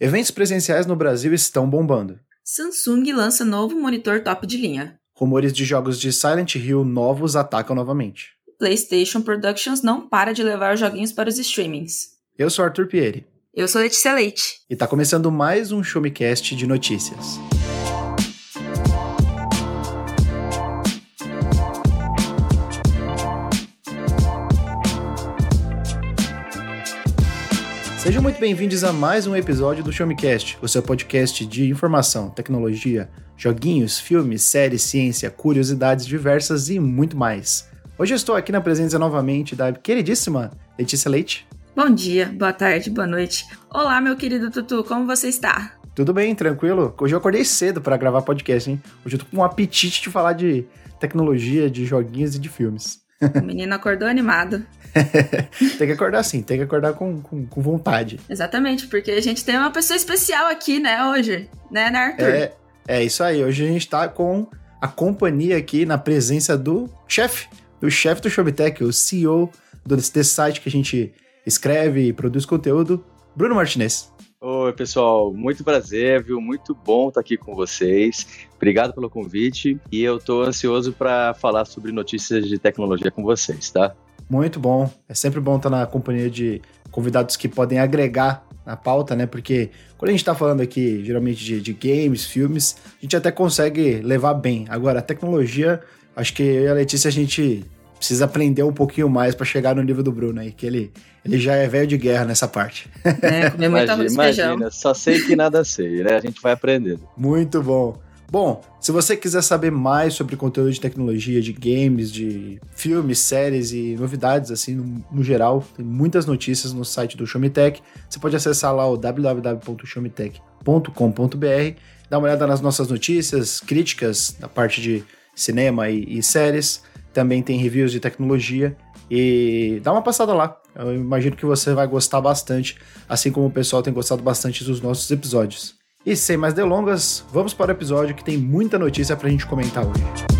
Eventos presenciais no Brasil estão bombando. Samsung lança novo monitor top de linha. Rumores de jogos de Silent Hill novos atacam novamente. PlayStation Productions não para de levar os joguinhos para os streamings. Eu sou Arthur Pieri. Eu sou Letícia Leite. E tá começando mais um Showmecast de notícias. Sejam muito bem-vindos a mais um episódio do Showmecast, o seu podcast de informação, tecnologia, joguinhos, filmes, séries, ciência, curiosidades diversas e muito mais. Hoje eu estou aqui na presença novamente da queridíssima Letícia Leite. Bom dia, boa tarde, boa noite. Olá, meu querido Tutu, como você está? Tudo bem, tranquilo? Hoje eu acordei cedo para gravar podcast, hein? Hoje eu tô com um apetite de falar de tecnologia, de joguinhos e de filmes. O menino acordou animado. tem que acordar sim, tem que acordar com, com, com, vontade. Exatamente, porque a gente tem uma pessoa especial aqui, né, hoje, né, né, Arthur? É, é isso aí, hoje a gente tá com a companhia aqui na presença do chefe, do chefe do Showtech, o CEO desse site que a gente escreve e produz conteúdo, Bruno Martinez. Oi, pessoal, muito prazer, viu? Muito bom estar aqui com vocês. Obrigado pelo convite e eu estou ansioso para falar sobre notícias de tecnologia com vocês, tá? Muito bom. É sempre bom estar na companhia de convidados que podem agregar na pauta, né? Porque quando a gente está falando aqui, geralmente, de, de, games, filmes, a gente até consegue levar bem. Agora, a tecnologia, acho que eu e a Letícia, a gente precisa aprender um pouquinho mais para chegar no nível do Bruno aí, que ele, ele já é velho de guerra nessa parte. É, comer muito imagina, imagina, só sei que nada sei, né? A gente vai aprendendo. Muito bom. Bom, se você quiser saber mais sobre conteúdo de tecnologia, de games, de filmes, séries e novidades, assim, no, no geral, tem muitas notícias no site do Showmetech. Você pode acessar lá o www.showmetech.com.br, dar uma olhada nas nossas notícias, críticas da parte de cinema e, e séries também tem reviews de tecnologia e dá uma passada lá. Eu imagino que você vai gostar bastante, assim como o pessoal tem gostado bastante dos nossos episódios. E sem mais delongas, vamos para o episódio que tem muita notícia pra gente comentar hoje.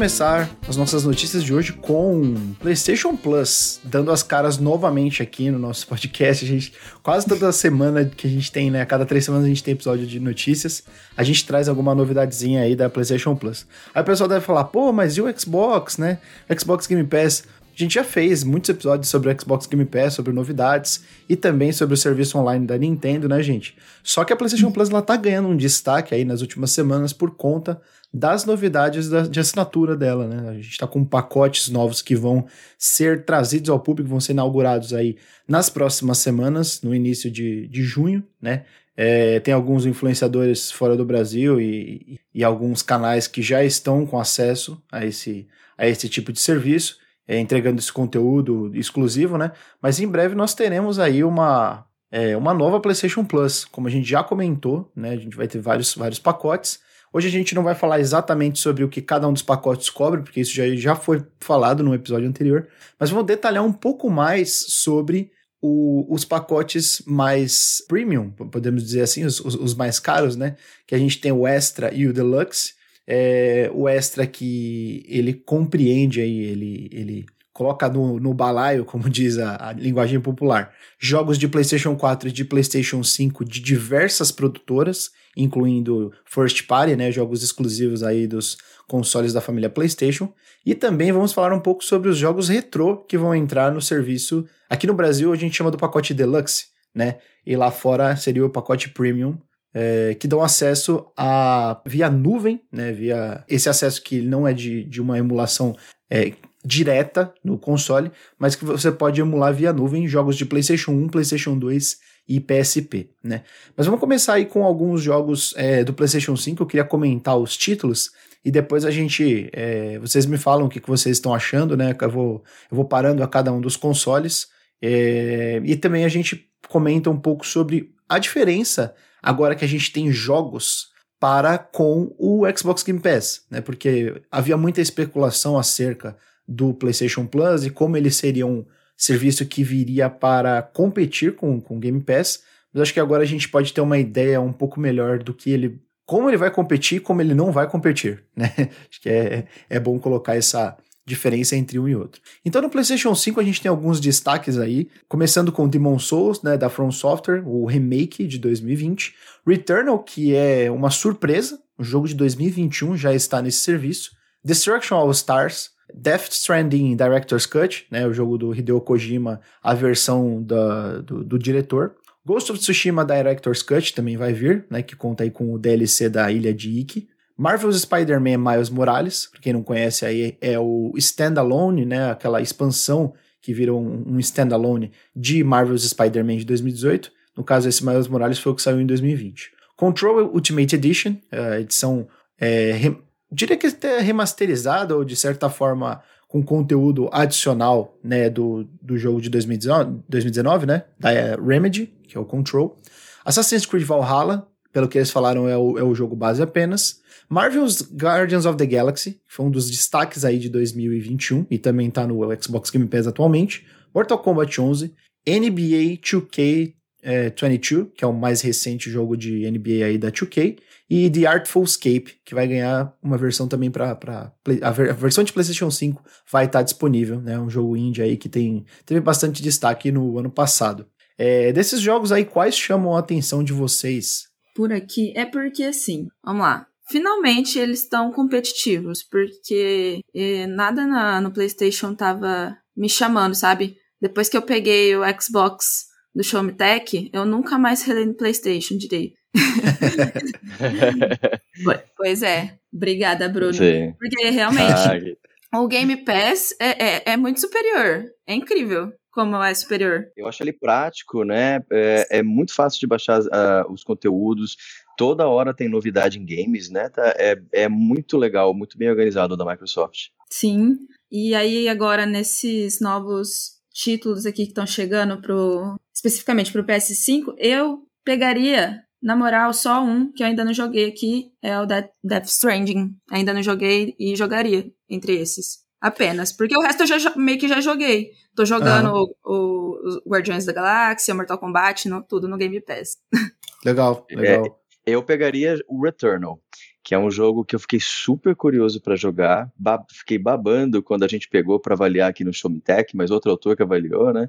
Começar as nossas notícias de hoje com PlayStation Plus, dando as caras novamente aqui no nosso podcast. A gente, quase toda semana que a gente tem, né? A cada três semanas a gente tem episódio de notícias. A gente traz alguma novidadezinha aí da PlayStation Plus. Aí o pessoal deve falar, pô, mas e o Xbox, né? Xbox Game Pass. A gente já fez muitos episódios sobre o Xbox Game Pass, sobre novidades e também sobre o serviço online da Nintendo, né, gente? Só que a PlayStation Plus ela tá ganhando um destaque aí nas últimas semanas por conta das novidades da, de assinatura dela, né? A gente está com pacotes novos que vão ser trazidos ao público, vão ser inaugurados aí nas próximas semanas, no início de, de junho, né? É, tem alguns influenciadores fora do Brasil e, e, alguns canais que já estão com acesso a esse, a esse tipo de serviço, é, entregando esse conteúdo exclusivo, né? Mas em breve nós teremos aí uma, é, uma nova PlayStation Plus, como a gente já comentou, né? A gente vai ter vários, vários pacotes. Hoje a gente não vai falar exatamente sobre o que cada um dos pacotes cobre, porque isso já, já foi falado no episódio anterior, mas vamos detalhar um pouco mais sobre o, os pacotes mais premium, podemos dizer assim, os, os, mais caros, né? Que a gente tem o Extra e o Deluxe. É, o Extra que ele compreende aí, ele, ele coloca no, no balaio, como diz a, a, linguagem popular, jogos de PlayStation 4 e de PlayStation 5 de diversas produtoras incluindo first party, né, jogos exclusivos aí dos consoles da família PlayStation, e também vamos falar um pouco sobre os jogos retrô que vão entrar no serviço. Aqui no Brasil a gente chama do pacote Deluxe, né? E lá fora seria o pacote Premium, é, que dão acesso a via nuvem, né? Via esse acesso que não é de, de uma emulação é, direta no console, mas que você pode emular via nuvem jogos de PlayStation 1, PlayStation 2 e PSP, né? Mas vamos começar aí com alguns jogos é, do PlayStation 5. Eu queria comentar os títulos e depois a gente, é, vocês me falam o que, que vocês estão achando, né? Eu vou, eu vou parando a cada um dos consoles é, e também a gente comenta um pouco sobre a diferença agora que a gente tem jogos para com o Xbox Game Pass, né? Porque havia muita especulação acerca do PlayStation Plus e como ele seria um serviço que viria para competir com o Game Pass. Mas acho que agora a gente pode ter uma ideia um pouco melhor do que ele. como ele vai competir e como ele não vai competir, né? Acho que é, é bom colocar essa, diferença entre um e outro. Então no PlayStation 5 a gente tem alguns destaques aí, começando com Demon Souls, né, da From Software, o remake de 2020, Returnal, que é uma surpresa, o jogo de 2021 já está nesse serviço, Destruction All Stars, Death Stranding Director's Cut, né, o jogo do Hideo Kojima, a versão da, do, do diretor, Ghost of Tsushima Director's Cut também vai vir, né, que conta aí com o DLC da Ilha de Iki. Marvel's Spider-Man Miles Morales, pra quem não conhece aí, é o standalone, né, aquela expansão que virou um, um standalone de Marvel's Spider-Man de 2018. No caso, esse Miles Morales foi o que saiu em 2020. Control Ultimate Edition, a edição, é, diria que até remasterizada ou de certa forma com conteúdo adicional né, do, do jogo de 2019, 2019 né, da é, Remedy, que é o Control. Assassin's Creed Valhalla, pelo que eles falaram, é o, é o jogo base apenas. Marvel's Guardians of the Galaxy, que foi um dos destaques aí de 2021 e também tá no Xbox Game Pass atualmente. Mortal Kombat 11, NBA 2K é, 22, que é o mais recente jogo de NBA aí da 2K, e The Artful Escape, que vai ganhar uma versão também para a, ver, a, versão de PlayStation 5 vai estar tá disponível, né? Um jogo indie aí que tem teve bastante destaque no ano passado. É, desses jogos aí, quais chamam a atenção de vocês? Por aqui é porque assim, vamos lá finalmente eles estão competitivos, porque eh, nada na, no PlayStation tava me chamando, sabe? Depois que eu peguei o Xbox do Me Tech, eu nunca mais relei no PlayStation direito. pois é. Obrigada, Bruno. Sim. Porque realmente ah, o Game Pass é, é, é muito superior. É incrível como é superior. Eu acho ele prático, né? É, é muito fácil de baixar uh, os conteúdos toda hora tem novidade em games, né? Tá, é, é muito legal, muito bem organizado da Microsoft. Sim. E aí agora nesses novos títulos aqui que estão chegando pro especificamente pro PS5, eu pegaria na moral, só um que eu ainda não joguei aqui é o Death, Death Stranding. Ainda não joguei e jogaria entre esses. Apenas. Porque o resto eu já, meio que já joguei. Tô jogando o, o, o Guardiões da Galáxia, o Mortal Kombat, no, tudo no Game Pass. Legal, legal. É, eu pegaria o Returnal, que é um jogo que eu fiquei super curioso para jogar. Ba fiquei babando quando a gente pegou para avaliar aqui no Showmetech, mas outro autor que avaliou, né?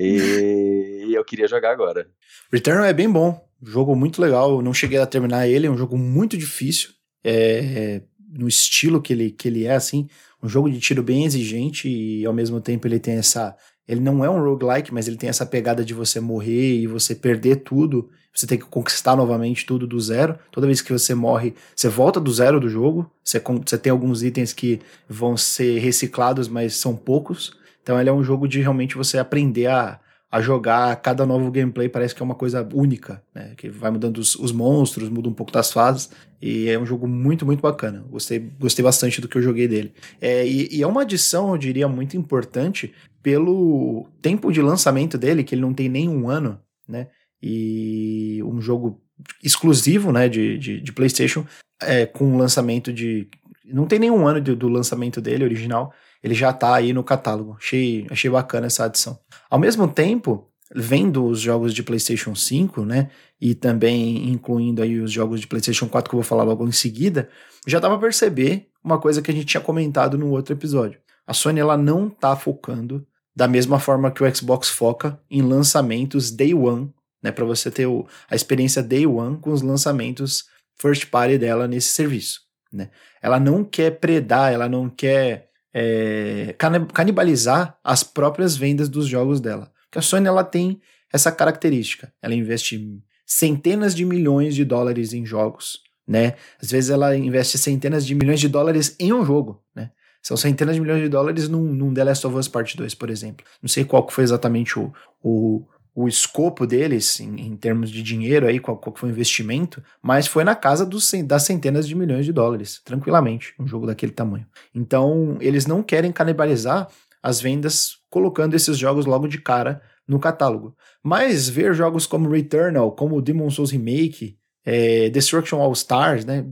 E, e eu queria jogar agora. Returnal é bem bom, jogo muito legal. Eu não cheguei a terminar ele, é um jogo muito difícil. É, no estilo que ele, que ele é, assim, um jogo de tiro bem exigente e ao mesmo tempo ele tem essa. Ele não é um roguelike, mas ele tem essa pegada de você morrer e você perder tudo você tem que conquistar novamente tudo do zero. Toda vez que você morre, você volta do zero do jogo. Você, você tem alguns itens que vão ser reciclados, mas são poucos. Então ele é um jogo de realmente você aprender a, a jogar cada novo gameplay parece que é uma coisa única, né? Que vai mudando os, os, monstros, muda um pouco das fases. E é um jogo muito, muito bacana. Gostei, gostei bastante do que eu joguei dele. É, e, e, é uma adição, eu diria, muito importante pelo tempo de lançamento dele, que ele não tem nem um ano, né? e um jogo exclusivo né, de, de, de PlayStation é, com lançamento de. Não tem nenhum ano do, do lançamento dele original, ele já está aí no catálogo. Achei, achei bacana essa adição. Ao mesmo tempo, vendo os jogos de PlayStation 5, né, e também incluindo aí os jogos de PlayStation 4 que eu vou falar logo em seguida, já dava para perceber uma coisa que a gente tinha comentado no outro episódio. A Sony ela não está focando da mesma forma que o Xbox foca em lançamentos day one né, para você ter o, a experiência day one com os lançamentos first party dela nesse serviço. Né? Ela não quer predar, ela não quer é, canibalizar as próprias vendas dos jogos dela. Porque a Sony ela tem essa característica. Ela investe centenas de milhões de dólares em jogos, né? Às vezes ela investe centenas de milhões de dólares em um jogo, né? São centenas de milhões de dólares num, num The Last of Us Part 2, por exemplo. Não sei qual foi exatamente o, o, o escopo deles em, em, termos de dinheiro aí, qual, qual foi o investimento, mas foi na casa dos, das centenas de milhões de dólares, tranquilamente, um jogo daquele tamanho. Então, eles não querem canibalizar as vendas colocando esses jogos logo de cara no catálogo. Mas ver jogos como Returnal, como Demon Souls Remake, é, Destruction All Stars, né?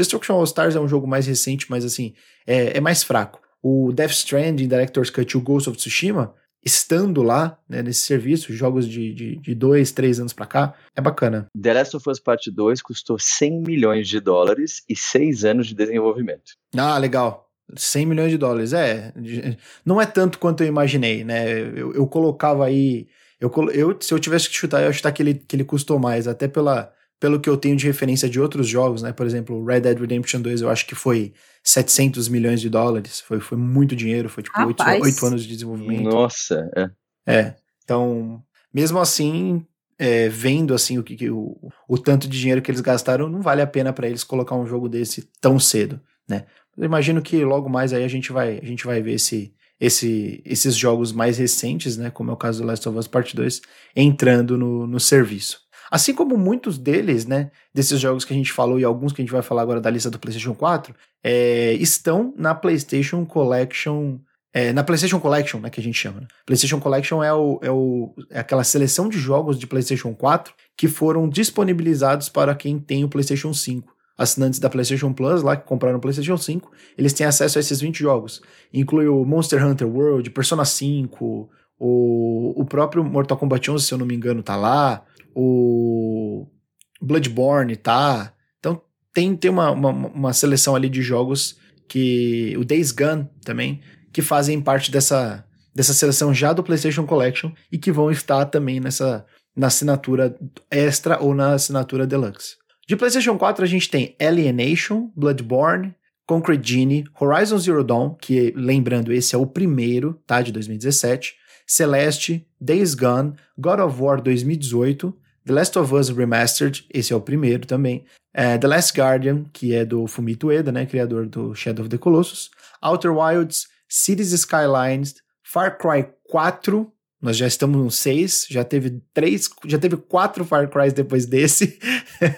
Destruction All Stars é um jogo mais recente, mas assim, é, é mais fraco. O Death Stranding, Director's Cut e o Ghost of Tsushima, estando lá, né, nesse serviço, jogos de, de, de dois, três anos pra cá, é bacana. The Last of Us Part 2 custou 100 milhões de dólares e seis anos de desenvolvimento. Ah, legal. 100 milhões de dólares, é. Não é tanto quanto eu imaginei, né? Eu, eu colocava aí. Eu, eu, se eu tivesse que chutar, eu ia chutar que ele, que ele custou mais, até pela, pelo que eu tenho de referência de outros jogos, né? Por exemplo, Red Dead Redemption 2, eu acho que foi 700 milhões de dólares. Foi, foi muito dinheiro, foi tipo 8, 8 anos de desenvolvimento. Nossa, é. É. Então, mesmo assim, é, vendo assim o que, o, o tanto de dinheiro que eles gastaram, não vale a pena para eles colocar um jogo desse tão cedo, né? Eu imagino que logo mais aí a gente vai, a gente vai ver esse, esse, esses jogos mais recentes, né, como é o caso do Last of Us Part 2, entrando no, no serviço. Assim como muitos deles, né, desses jogos que a gente falou e alguns que a gente vai falar agora da lista do PlayStation 4, é, estão na PlayStation Collection, é, na PlayStation Collection, né, que a gente chama. Né? PlayStation Collection é, o, é, o, é aquela seleção de jogos de PlayStation 4 que foram disponibilizados para quem tem o PlayStation 5 assinantes da PlayStation Plus, lá que compraram o PlayStation 5, eles têm acesso a esses 20 jogos. Inclui o Monster Hunter World, Persona 5, o, o próprio Mortal Kombat 11, se eu não me engano, tá lá, o Bloodborne tá. Então tem, tem uma, uma, uma seleção ali de jogos que. O Days Gone também, que fazem parte dessa, dessa seleção já do PlayStation Collection e que vão estar também nessa na assinatura extra ou na assinatura deluxe. De PlayStation 4 a gente tem Alienation, Bloodborne, Concrete Genie, Horizon Zero Dawn, que lembrando esse é o primeiro, tá, de 2017, Celeste, Days Gone, God of War 2018, The Last of Us Remastered, esse é o primeiro também, é, The Last Guardian, que é do Fumito Ueda, né, criador do Shadow of the Colossus, Outer Wilds, Cities Skylines, Far Cry 4, nós já estamos no 6, já teve três, já teve quatro Far Cry depois desse.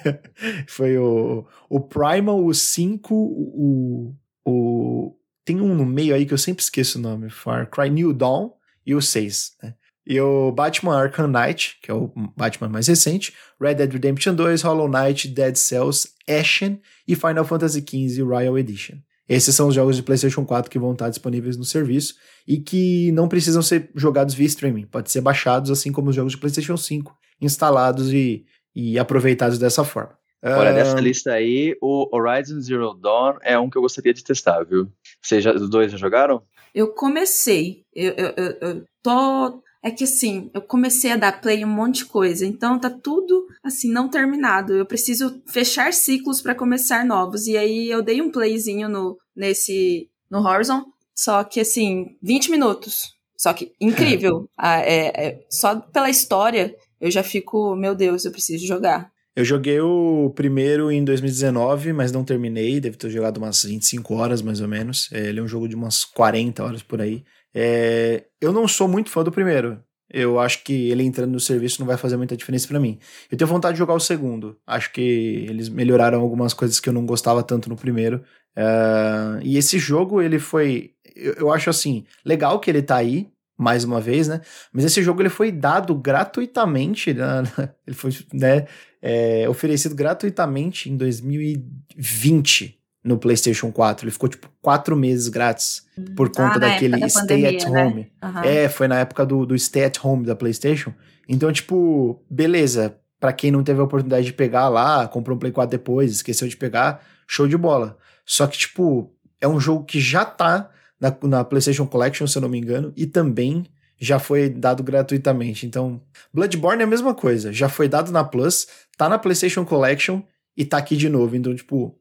Foi o, o Primal, o 5, o, o. Tem um no meio aí que eu sempre esqueço o nome: Far Cry New Dawn e o 6. Né? E o Batman Arkham Knight, que é o Batman mais recente, Red Dead Redemption 2, Hollow Knight, Dead Cells, Ashen e Final Fantasy XV Royal Edition. Esses são os jogos de PlayStation 4 que vão estar disponíveis no serviço e que não precisam ser jogados via streaming, pode ser baixados assim como os jogos de PlayStation 5, instalados e, e aproveitados dessa forma. Olha, dessa lista aí, o Horizon Zero Dawn é um que eu gostaria de testar, viu? Vocês já, os dois já jogaram? Eu comecei. Eu, eu, eu, eu tô é que assim, eu comecei a dar play em um monte de coisa, então tá tudo assim não terminado. Eu preciso fechar ciclos para começar novos. E aí eu dei um playzinho no nesse no Horizon, só que assim, 20 minutos. Só que incrível. ah, é, é, só pela história eu já fico, meu Deus, eu preciso jogar. Eu joguei o primeiro em 2019, mas não terminei. Deve ter jogado umas 25 horas, mais ou menos. É, ele é um jogo de umas 40 horas por aí. É, eu não sou muito fã do primeiro. Eu acho que ele entrando no serviço não vai fazer muita diferença para mim. Eu tenho vontade de jogar o segundo. Acho que eles melhoraram algumas coisas que eu não gostava tanto no primeiro. Uh, e esse jogo, ele foi. Eu, eu, acho assim, legal que ele tá aí, mais uma vez, né? Mas esse jogo ele foi dado gratuitamente, né? ele foi né, é, oferecido gratuitamente em 2020 no PlayStation 4. Ele ficou tipo quatro meses grátis por ah, conta ah, daquele da Stay pandemia, at né? Home. Né? Uhum. É, foi na época do, do Stay at Home da PlayStation. Então, tipo, beleza. Para quem não teve a oportunidade de pegar lá, comprou um Play 4 depois, esqueceu de pegar, show de bola. Só que, tipo, é um jogo que já tá na, na PlayStation Collection, se eu não me engano, e também já foi dado gratuitamente. Então, Bloodborne é a mesma coisa. Já foi dado na Plus, tá na PlayStation Collection e tá aqui de novo. Então, tipo,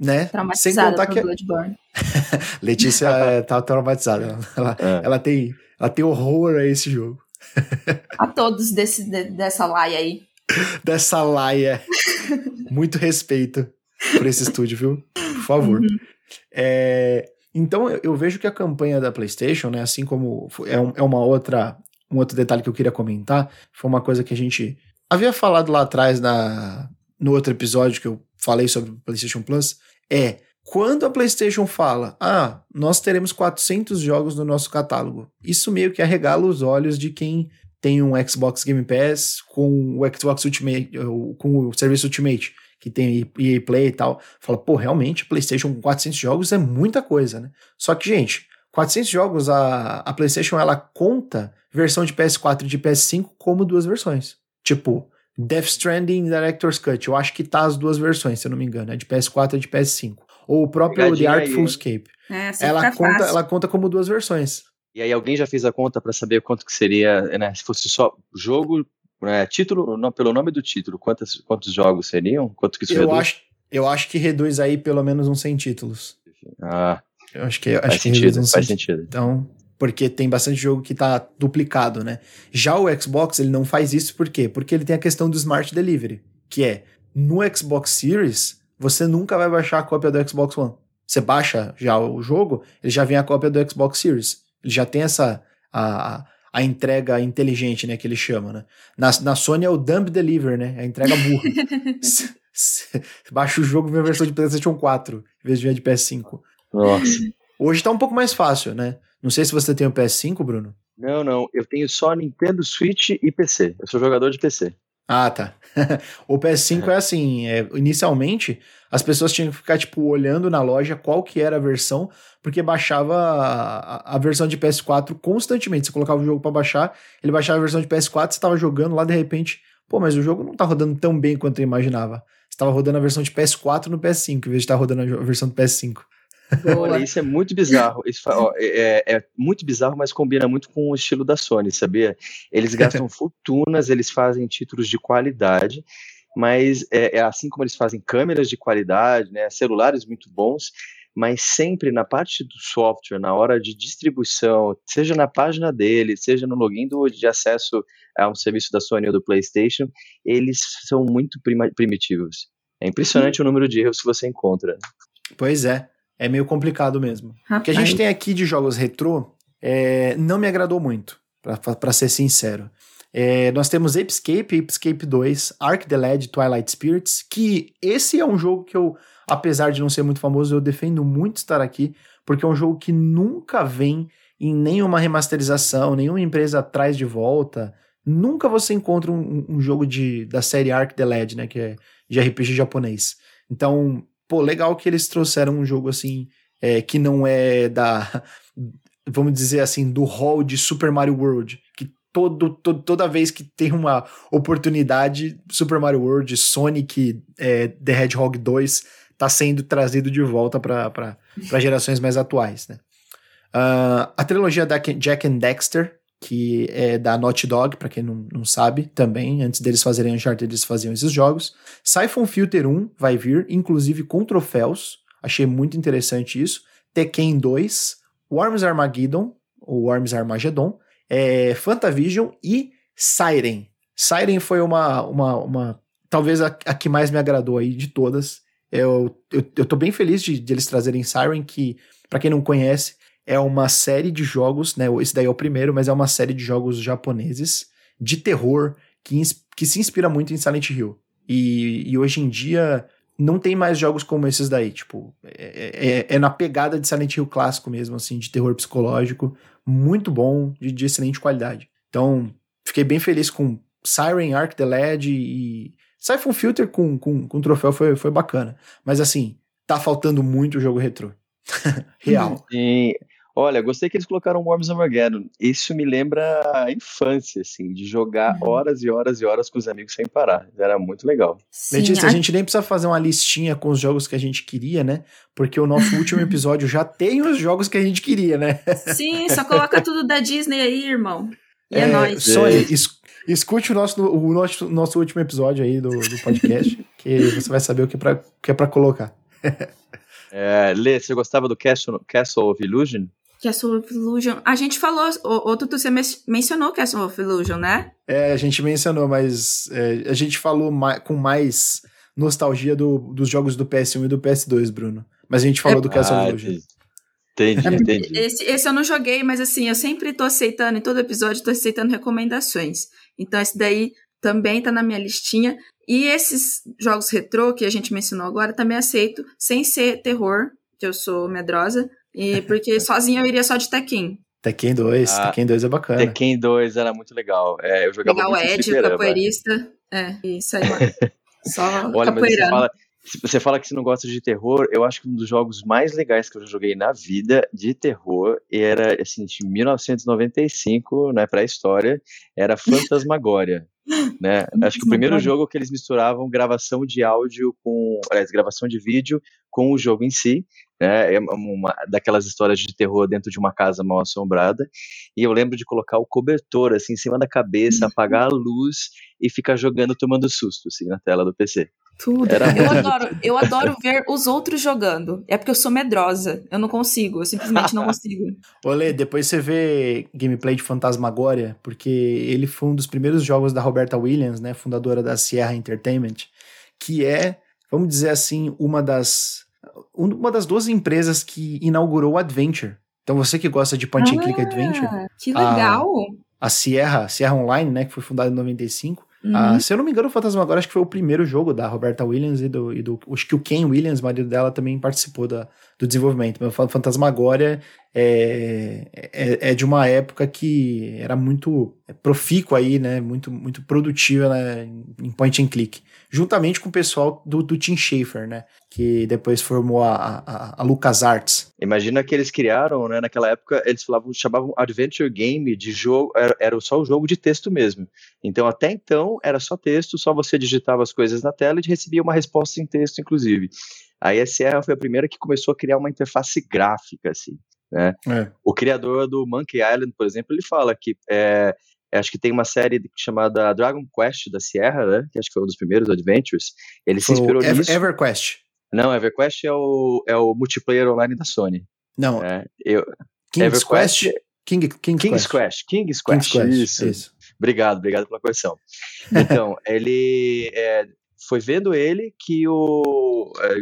né? Sem contar que Bloodborne. Letícia é, tá traumatizada. Ela, é. ela, tem, ela tem horror a esse jogo. a todos desse, de, dessa laia aí. Dessa laia. Muito respeito por esse estúdio, viu? Por favor. Uhum. É, então eu, eu, vejo que a campanha da PlayStation, né, assim como é, um, é uma outra um outro detalhe que eu queria comentar, foi uma coisa que a gente havia falado lá atrás na, no outro episódio que eu falei sobre o PlayStation Plus, é quando a PlayStation fala, ah, nós teremos 400 jogos no nosso catálogo, isso meio que arregala os olhos de quem tem um Xbox Game Pass com o Xbox Ultimate, com o serviço Ultimate, que tem EA Play e tal. Fala, pô, realmente, PlayStation com 400 jogos é muita coisa, né? Só que, gente, 400 jogos, a, a PlayStation ela conta versão de PS4 e de PS5 como duas versões. Tipo, Death Stranding Director's Cut, eu acho que tá as duas versões, se eu não me engano, é de PS4 e de PS5. Ou o próprio Pegadinha The Artful Escape. É, ela, conta, ela conta como duas versões. E aí alguém já fez a conta para saber quanto que seria, né, se fosse só jogo, né, título, não, pelo nome do título, quantos, quantos jogos seriam? Quanto que isso eu reduz? Acho, eu acho que reduz aí pelo menos uns 100 títulos. Ah, eu acho que, faz acho sentido, que faz sentido. Então, porque tem bastante jogo que tá duplicado, né? Já o Xbox, ele não faz isso por quê? Porque ele tem a questão do Smart Delivery, que é, no Xbox Series, você nunca vai baixar a cópia do Xbox One. Você baixa já o jogo, ele já vem a cópia do Xbox Series. Ele já tem essa a, a entrega inteligente, né, que ele chama, né? Na, na Sony é o dumb deliver, né? É a entrega burra. baixa o jogo vem a versão de PlayStation 4, em vez de vir de PS5. Nossa. Hoje tá um pouco mais fácil, né? Não sei se você tem o PS5, Bruno. Não, não. Eu tenho só Nintendo Switch e PC. Eu sou jogador de PC. Ah, tá. o PS5 é, é assim, é, inicialmente as pessoas tinham que ficar, tipo, olhando na loja qual que era a versão, porque baixava a, a versão de PS4 constantemente. Você colocava o jogo para baixar, ele baixava a versão de PS4, você tava jogando lá, de repente, pô, mas o jogo não tá rodando tão bem quanto eu imaginava. Você tava rodando a versão de PS4 no PS5, em vez de estar tá rodando a versão do PS5. Olha, isso é muito bizarro. Isso, ó, é, é, é, muito bizarro, mas combina muito com o estilo da Sony, sabia? Eles gastam fortunas, eles fazem títulos de qualidade, mas é, é, assim como eles fazem câmeras de qualidade, né, celulares muito bons, mas sempre na parte do software, na hora de distribuição, seja na página dele, seja no login do, de acesso a um serviço da Sony ou do PlayStation, eles são muito primitivos. É impressionante o número de erros que você encontra. Pois é. É meio complicado mesmo. Rapaz. O que a gente tem aqui de jogos retrô é, não me agradou muito, para ser sincero. É, nós temos Apescape, Apescape 2, Ark the Led, Twilight Spirits, que esse é um jogo que eu, apesar de não ser muito famoso, eu defendo muito estar aqui, porque é um jogo que nunca vem em nenhuma remasterização, nenhuma empresa traz de volta. Nunca você encontra um, um jogo de, da série Ark the Led, né, que é de RPG japonês. Então, pô, legal que eles trouxeram um jogo assim, é, que não é da, vamos dizer assim, do hall de Super Mario World, que todo, todo, toda vez que tem uma oportunidade, Super Mario World, Sonic, é, The Hedgehog 2 tá sendo trazido de volta para gerações mais atuais, né? Uh, a trilogia da Jack and Dexter, que é da Naughty Dog, para quem não, não sabe, também, antes deles fazerem Uncharted, eles faziam esses jogos. Siphon Filter 1 vai vir, inclusive com troféus, achei muito interessante isso. Tekken 2, Worms Armageddon, ou Worms Armageddon, é, Fantavision e Siren. Siren foi uma, uma, uma talvez a, a, que mais me agradou aí de todas. Eu, eu, eu tô bem feliz de, de eles trazerem Siren, que, para quem não conhece, é uma série de jogos, né? Esse daí é o primeiro, mas é uma série de jogos japoneses de terror que, que se inspira muito em Silent Hill. E, e hoje em dia não tem mais jogos como esses daí, tipo, é, é, é, na pegada de Silent Hill clássico mesmo, assim, de terror psicológico, muito bom, de, de excelente qualidade. Então, fiquei bem feliz com Siren, Arc the Led e Siphon Filter com, com, com troféu foi, foi bacana. Mas assim, tá faltando muito o jogo retrô. Real. Sim. Olha, gostei que eles colocaram Worms Armageddon. Isso me lembra a infância, assim, de jogar uhum. horas e horas e horas com os amigos sem parar. Era muito legal. Sim, Letícia, a... a gente nem precisa fazer uma listinha com os jogos que a gente queria, né? Porque o nosso último episódio já tem os jogos que a gente queria, né? Sim, só coloca tudo da Disney aí, irmão. E é, é nóis. Sony, es, escute o nosso, o nosso, nosso último episódio aí do, do podcast, que você vai saber o que, pra, que é pra colocar. é, Lê, você gostava do Castle, Castle of Illusion? Castle of Illusion. A gente falou, outro você mencionou Castle of Illusion, né? É, a gente mencionou, mas é, a gente falou mais, com mais nostalgia do, dos jogos do PS1 e do PS2, Bruno. Mas a gente falou é, do Castle ah, of Illusion. Entendi, entendi. Esse, esse eu não joguei, mas assim, eu sempre tô aceitando, em todo episódio, tô aceitando recomendações. Então esse daí também tá na minha listinha. E esses jogos retrô que a gente mencionou agora também aceito, sem ser terror, que eu sou medrosa, e porque sozinha eu iria só de Tekken. Tekken 2, ah, Tekken 2 é bacana. Tekken 2 era muito legal. É, eu jogava Legal muito Ed, o capoeirista. É, isso aí. Só Olha, mas você capoeirando. fala, você fala que você não gosta de terror, eu acho que um dos jogos mais legais que eu já joguei na vida de terror era, assim, de 1995, né, pré-história, era Fantasmagória. Né? Acho que o primeiro jogo que eles misturavam gravação de áudio com, aliás, gravação de vídeo com o jogo em si, né? É uma daquelas histórias de terror dentro de uma casa mal assombrada. E eu lembro de colocar o cobertor assim em cima da cabeça, apagar a luz e ficar jogando tomando susto assim na tela do PC. Tudo. Era Eu adoro, eu adoro ver os outros jogando. É porque eu sou medrosa. Eu não consigo, eu simplesmente não consigo. Olê, depois você vê gameplay de Fantasmagória, porque ele foi um dos primeiros jogos da Roberta Williams, né, fundadora da Sierra Entertainment, que é, vamos dizer assim, uma das uma das duas empresas que inaugurou o Adventure. Então você que gosta de point and click adventure, Ah, que legal. a Sierra, Sierra Online, né, que foi fundada em 95, Uhum. ah, se eu não me engano, o Fantasmagória acho que foi o primeiro jogo da Roberta Williams e do, e do acho que o Ken Williams, marido dela, também participou da, do desenvolvimento. Mas falo Fantasmagória é, é, é de uma época que era muito profícua aí, né, muito, muito produtiva né, em point and click. Juntamente com o pessoal do, do Tim Schafer, né, que depois formou a, a, a LucasArts. Imagina que eles criaram, né, naquela época, eles falavam, chamavam Adventure Game de jogo, era, era só o jogo de texto mesmo. Então, até então, era só texto, só você digitava as coisas na tela e recebia uma resposta em texto, inclusive. Aí a Sierra foi a primeira que começou a criar uma interface gráfica, assim, né? É. O criador do Monkey Island, por exemplo, ele fala que é, acho que tem uma série chamada Dragon Quest da Sierra, né? Que acho que foi um dos primeiros Adventures. Ele se Foi o inspirou Ever- nisso. EverQuest. Não, EverQuest é o, é o multiplayer online da Sony. Não, né? Eu, King's EverQuest- Quest. King, King's, King's Quest. Quest. King's King's Quest. Quest. Isso. Isso. Obrigado, obrigado pela correção. Então, ele é, foi vendo ele que o é,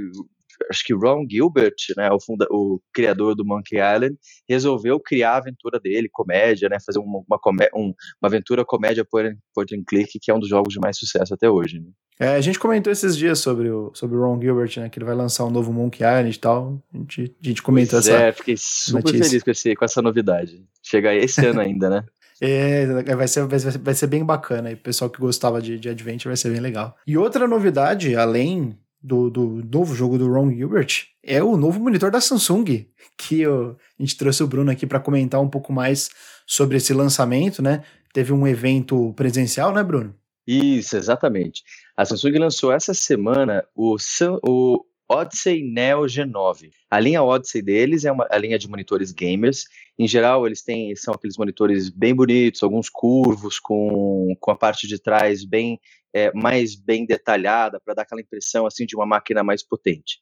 acho que Ron Gilbert, né, o, funda, o criador do Monkey Island, resolveu criar a aventura dele, comédia, né, fazer uma, uma, comé- um- uma aventura comédia and, point and click, que é um dos jogos de mais sucesso até hoje. né? É, a gente comentou esses dias sobre o, sobre o Ron Gilbert, né? Que ele vai lançar um novo Monkey Island e tal. A gente, a gente comentou Pois essa. é, fiquei super notícia. feliz com, esse, com essa novidade. Chega esse ano ainda, né? É, vai ser, vai, ser, vai ser bem bacana. E o pessoal que gostava de, de Adventure vai ser bem legal. E outra novidade, além do, do novo jogo do Ron Gilbert, é o novo monitor da Samsung. Que eu- a gente trouxe o Bruno aqui para comentar um pouco mais sobre esse lançamento, né? Teve um evento presencial, né, Bruno? Isso, exatamente. A Samsung lançou essa semana o, o Odyssey Neo G9. A linha Odyssey deles é uma, a linha de monitores gamers. Em geral, eles têm são aqueles monitores bem bonitos, alguns curvos, com, com a parte de trás bem é, mais bem detalhada, para dar aquela impressão assim de uma máquina mais potente.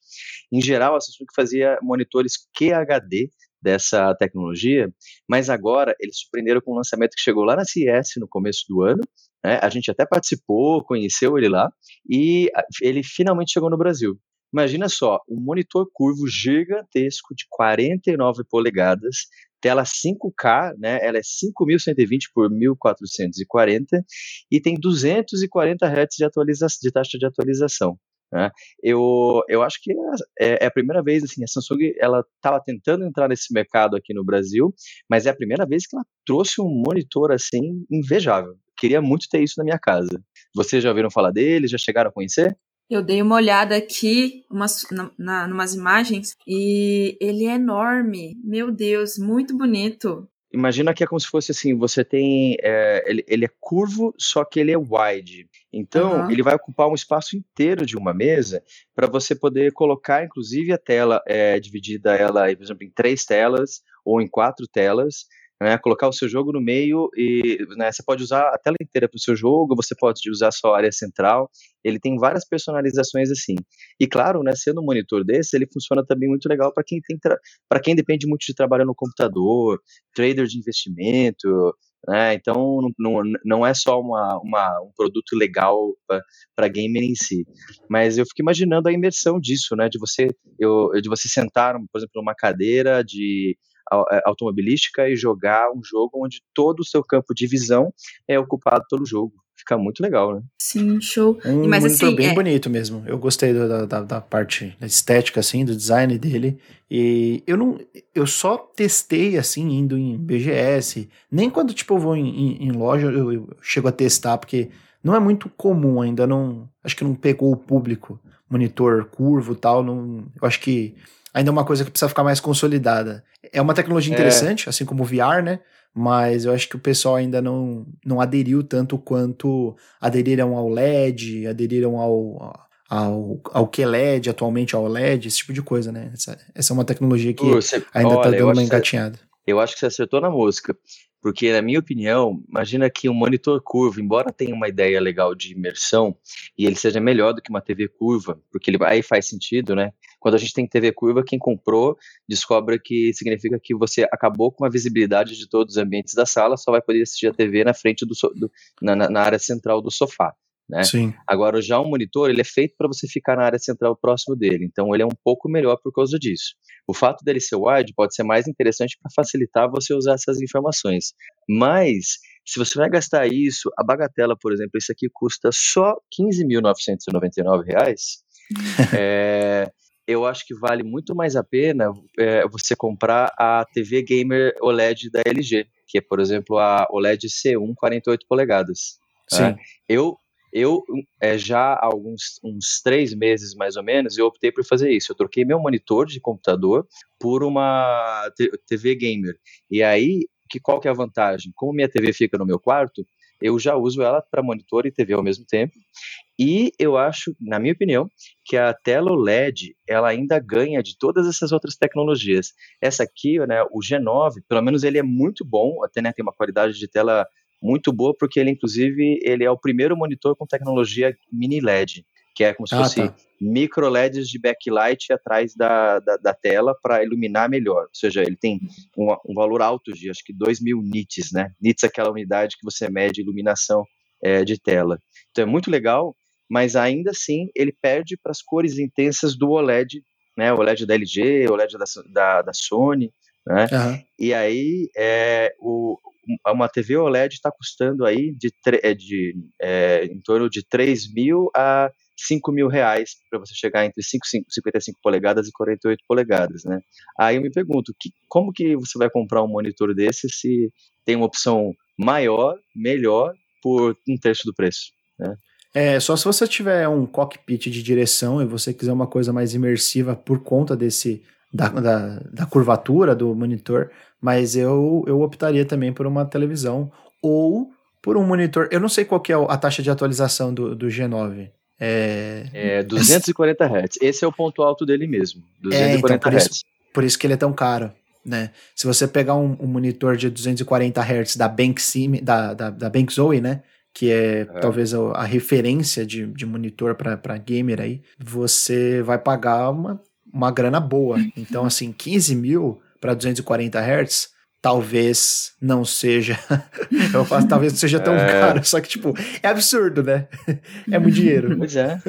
Em geral, a Samsung fazia monitores QHD dessa tecnologia, mas agora eles surpreenderam com um lançamento que chegou lá na CES no começo do ano, né? A gente até participou, conheceu ele lá, e ele finalmente chegou no Brasil. Imagina só, um monitor curvo gigantesco de 49 polegadas, tela 5K, né? Ela é 5120 por 1440 e tem 240 Hz de, de taxa de atualização. Né? Eu, eu acho que é, é a primeira vez, assim, a Samsung ela estava tentando entrar nesse mercado aqui no Brasil, mas é a primeira vez que ela trouxe um monitor assim invejável. Queria muito ter isso na minha casa. Vocês já ouviram falar dele? Já chegaram a conhecer? Eu dei uma olhada aqui, umas, na, na, numas imagens, e ele é enorme. Meu Deus, muito bonito. Imagina que é como se fosse assim, você tem, é, ele, ele é curvo, só que ele é wide. Então, Aham. ele vai ocupar um espaço inteiro de uma mesa para você poder colocar, inclusive, a tela é, dividida, ela, por exemplo, em três telas ou em quatro telas, né, colocar o seu jogo no meio e né, você pode usar a tela inteira para o seu jogo, você pode usar a área central. Ele tem várias personalizações assim. E claro, né, sendo um monitor desse, ele funciona também muito legal para quem tem para quem depende muito de trabalho no computador, trader de investimento, né? Então não, não, é só uma, uma, um produto legal para gamer em si, mas eu fico imaginando a imersão disso, né? De você eu, de você sentar, por exemplo, numa cadeira de automobilística e jogar um jogo onde todo o seu campo de visão é ocupado pelo jogo. Fica muito legal, né? Sim, show. Um Mas, monitor assim, bem é... bonito mesmo. Eu gostei da, da, da parte estética, assim, do design dele. E eu não. Eu só testei assim, indo em BGS. Nem quando, tipo, eu vou em, em, em loja, eu, eu chego a testar, porque não é muito comum ainda, não. Acho que não pegou o público. Monitor curvo e tal. Não, eu acho que ainda é uma coisa que precisa ficar mais consolidada. É uma tecnologia é. interessante, é. assim como o VR, né? Mas eu acho que o pessoal ainda não, não aderiu tanto quanto aderiram ao LED, aderiram ao, ao, ao QLED, atualmente ao LED, esse tipo de coisa, né? Essa, essa é uma tecnologia que você, ainda está dando uma engatinhada. Eu acho que você acertou na música. Porque, na minha opinião, imagina que um monitor curvo, embora tenha uma ideia legal de imersão, e ele seja melhor do que uma TV curva, porque ele, aí faz sentido, né? Quando a gente tem TV curva, quem comprou descobre que significa que você acabou com a visibilidade de todos os ambientes da sala, só vai poder assistir a TV na frente do, do na, na área central do sofá. Né? Sim. Agora, já um monitor, ele é feito para você ficar na área central próximo dele, então ele é um pouco melhor por causa disso. O fato dele ser wide pode ser mais interessante para facilitar você usar essas informações, mas se você vai gastar isso, a bagatela, por exemplo, isso aqui custa só R$ 15.999, é, eu acho que vale muito mais a pena é, você comprar a TV Gamer OLED da LG, que é, por exemplo, a OLED C1 48 polegadas. Tá? Sim. Eu eu, é, já há alguns uns três meses mais ou menos, eu optei por fazer isso. Eu troquei meu monitor de computador por uma TV gamer. E aí, que, qual que é a vantagem? Como minha TV fica no meu quarto, eu já uso ela para monitor e TV ao mesmo tempo. E eu acho, na minha opinião, que a tela OLED ela ainda ganha de todas essas outras tecnologias. Essa aqui, né, o G9, pelo menos ele é muito bom, até né, tem uma qualidade de tela muito boa, porque ele, inclusive, ele é o primeiro monitor com tecnologia mini LED, que é como se ah, fosse tá. micro LEDs de backlight atrás da, da, da tela para iluminar melhor. Ou seja, ele tem um, um, valor alto de acho que 2 mil nits, né? Nits é aquela unidade que você mede iluminação é, de tela. Então é muito legal, mas ainda assim ele perde para as cores intensas do OLED, né? O OLED da LG, o OLED da, da, da Sony. Né? Uhum. E aí é, o, uma TV OLED está custando aí de, é, de é, em torno de 3 mil a 5 mil reais para você chegar entre 5, 5, 55 polegadas e 48 polegadas, né? Aí eu me pergunto, que, como que você vai comprar um monitor desse se tem uma opção maior, melhor, por um terço do preço, né? É, só se você tiver um cockpit de direção e você quiser uma coisa mais imersiva por conta desse da, da, da curvatura do monitor, mas eu, eu optaria também por uma televisão ou por um monitor. Eu não sei qual que é a taxa de atualização do, do G9. É... é 240 Hz. Esse é o ponto alto dele mesmo. 240 é, então, por Hz. Isso, por isso que ele é tão caro. Né? Se você pegar um, um monitor de 240 Hz da Banksy, da, da, da Zoe, né? que é, é, talvez a, a, referência de, de monitor para gamer aí, você vai pagar uma uma grana boa. Então, assim, 15 mil para 240 Hz, talvez não seja. eu faço, talvez não seja tão é... caro. Só que, tipo, é absurdo, né? é muito dinheiro. Pois é.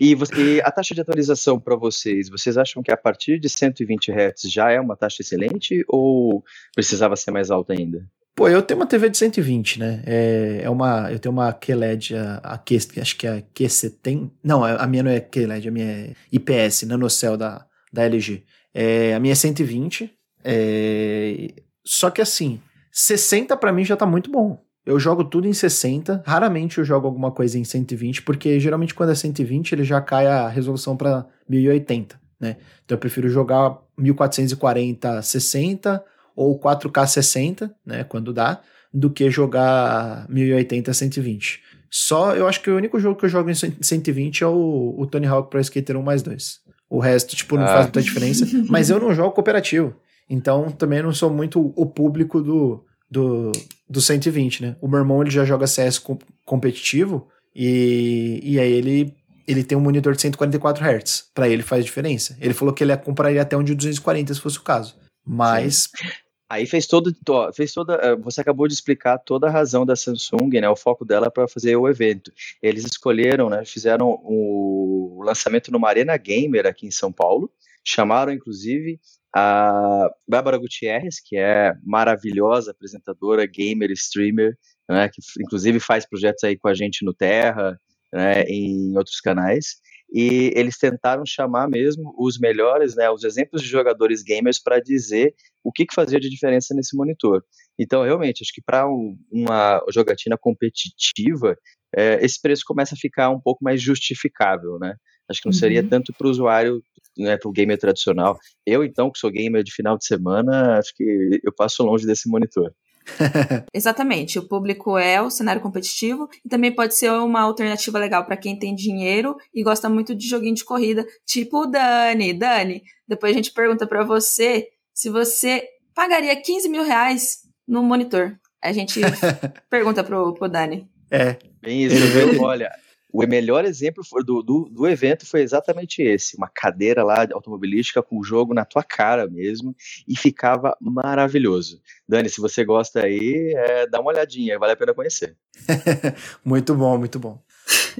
E, você, e a taxa de atualização para vocês, vocês acham que a partir de 120 Hz já é uma taxa excelente ou precisava ser mais alta ainda? Pô, eu tenho uma TV de 120, né? É, é uma, eu tenho uma QLED, a, a Q, acho que é a Q70. Não, a minha não é QLED, a minha é IPS, NanoCell da, da LG. É, a minha é 120. É, só que assim, 60 para mim já tá muito bom. Eu jogo tudo em 60, raramente eu jogo alguma coisa em 120, porque geralmente quando é 120 ele já cai a resolução para 1080, né? Então eu prefiro jogar 1440 60 ou 4K 60, né, quando dá, do que jogar 1080 120. Só, eu acho que o único jogo que eu jogo em 120 é o, o Tony Hawk Pro Skater 1 mais 2. O resto, tipo, não ah. faz muita diferença. Mas eu não jogo cooperativo. Então, também não sou muito o público do, do, do 120, né? O meu irmão, ele já joga CS com, competitivo e, e aí ele, ele tem um monitor de 144 Hz. Para ele faz diferença. Ele falou que ele compraria até um de 240 se fosse o caso. Mas... Sim. Aí fez todo, fez toda, eh, você acabou de explicar toda a razão da Samsung, né, o foco dela para fazer o evento. Eles escolheram, né, fizeram o lançamento numa arena gamer aqui em São Paulo, chamaram inclusive a Bárbara Gutierrez, que é maravilhosa apresentadora, gamer, streamer, né, que inclusive faz projetos aí com a gente no Terra, né, em outros canais. E eles tentaram chamar mesmo os melhores, né, os exemplos de jogadores gamers para dizer o que, que fazia de diferença nesse monitor. Então, realmente, acho que para um, uma jogatina competitiva, é, esse preço começa a ficar um pouco mais justificável, né? Acho que não seria uhum. tanto para o usuário, né, para o gamer tradicional. Eu, então, que sou gamer de final de semana, acho que eu passo longe desse monitor. Exatamente. O público é o cenário competitivo e também pode ser uma alternativa legal para quem tem dinheiro e gosta muito de joguinho de corrida, tipo o Dani. Dani, depois a gente pergunta para você se você pagaria 15 mil reais no monitor. A gente pergunta pro, pro Dani. É. Bem isso, viu? Olha, o melhor exemplo do, do, do, evento foi exatamente esse: uma cadeira lá automobilística com o jogo na tua cara mesmo, e ficava maravilhoso. Dani, se você gosta aí, é, dá uma olhadinha, vale a pena conhecer. muito bom, muito bom.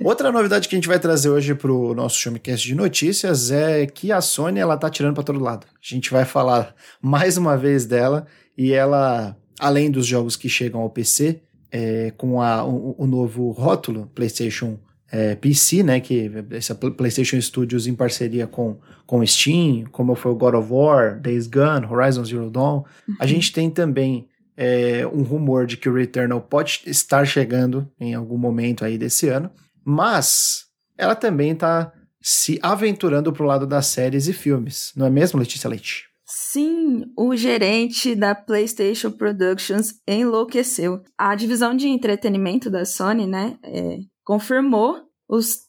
Outra novidade que a gente vai trazer hoje para o nosso Showmecast de notícias é que a Sony ela tá tirando para todo lado. A gente vai falar mais uma vez dela e ela, além dos jogos que chegam ao PC, é, com a, o, o novo rótulo PlayStation é, PC, né, que essa PlayStation Studios em parceria com com Steam, como foi o God of War, Days Gone, Horizon Zero Dawn. Uhum. A gente tem também é, um rumor de que o Returnal pode estar chegando em algum momento aí desse ano, mas ela também está se aventurando para o lado das séries e filmes, não é mesmo, Letícia Leite? Sim, o gerente da PlayStation Productions enlouqueceu. A divisão de entretenimento da Sony, né, é, confirmou os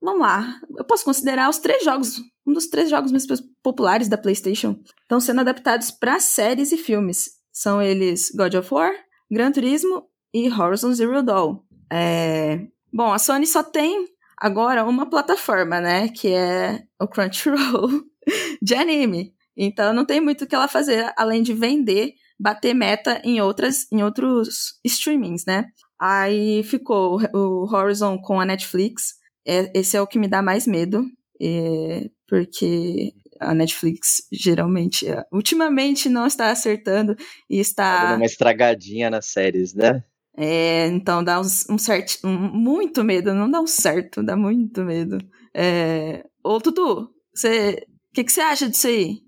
vamos lá, eu posso considerar os três jogos, um dos três jogos mais populares da PlayStation, estão sendo adaptados para séries e filmes. São eles God of War, Gran Turismo e Horizon Zero Dawn. É... Bom, a Sony só tem agora uma plataforma, né, que é o Crunchyroll de anime. Então não tem muito o que ela fazer além de vender, bater meta em outras em outros streamings, né? Aí ficou o Horizon com a Netflix. É, esse é o que me dá mais medo, é, porque a Netflix geralmente, é, ultimamente, não está acertando e está. Tá dando uma estragadinha nas séries, né? É, então dá um, um certo. Um, muito medo, não dá um certo, dá muito medo. É, ô, Tutu, você. O que, que você acha disso aí?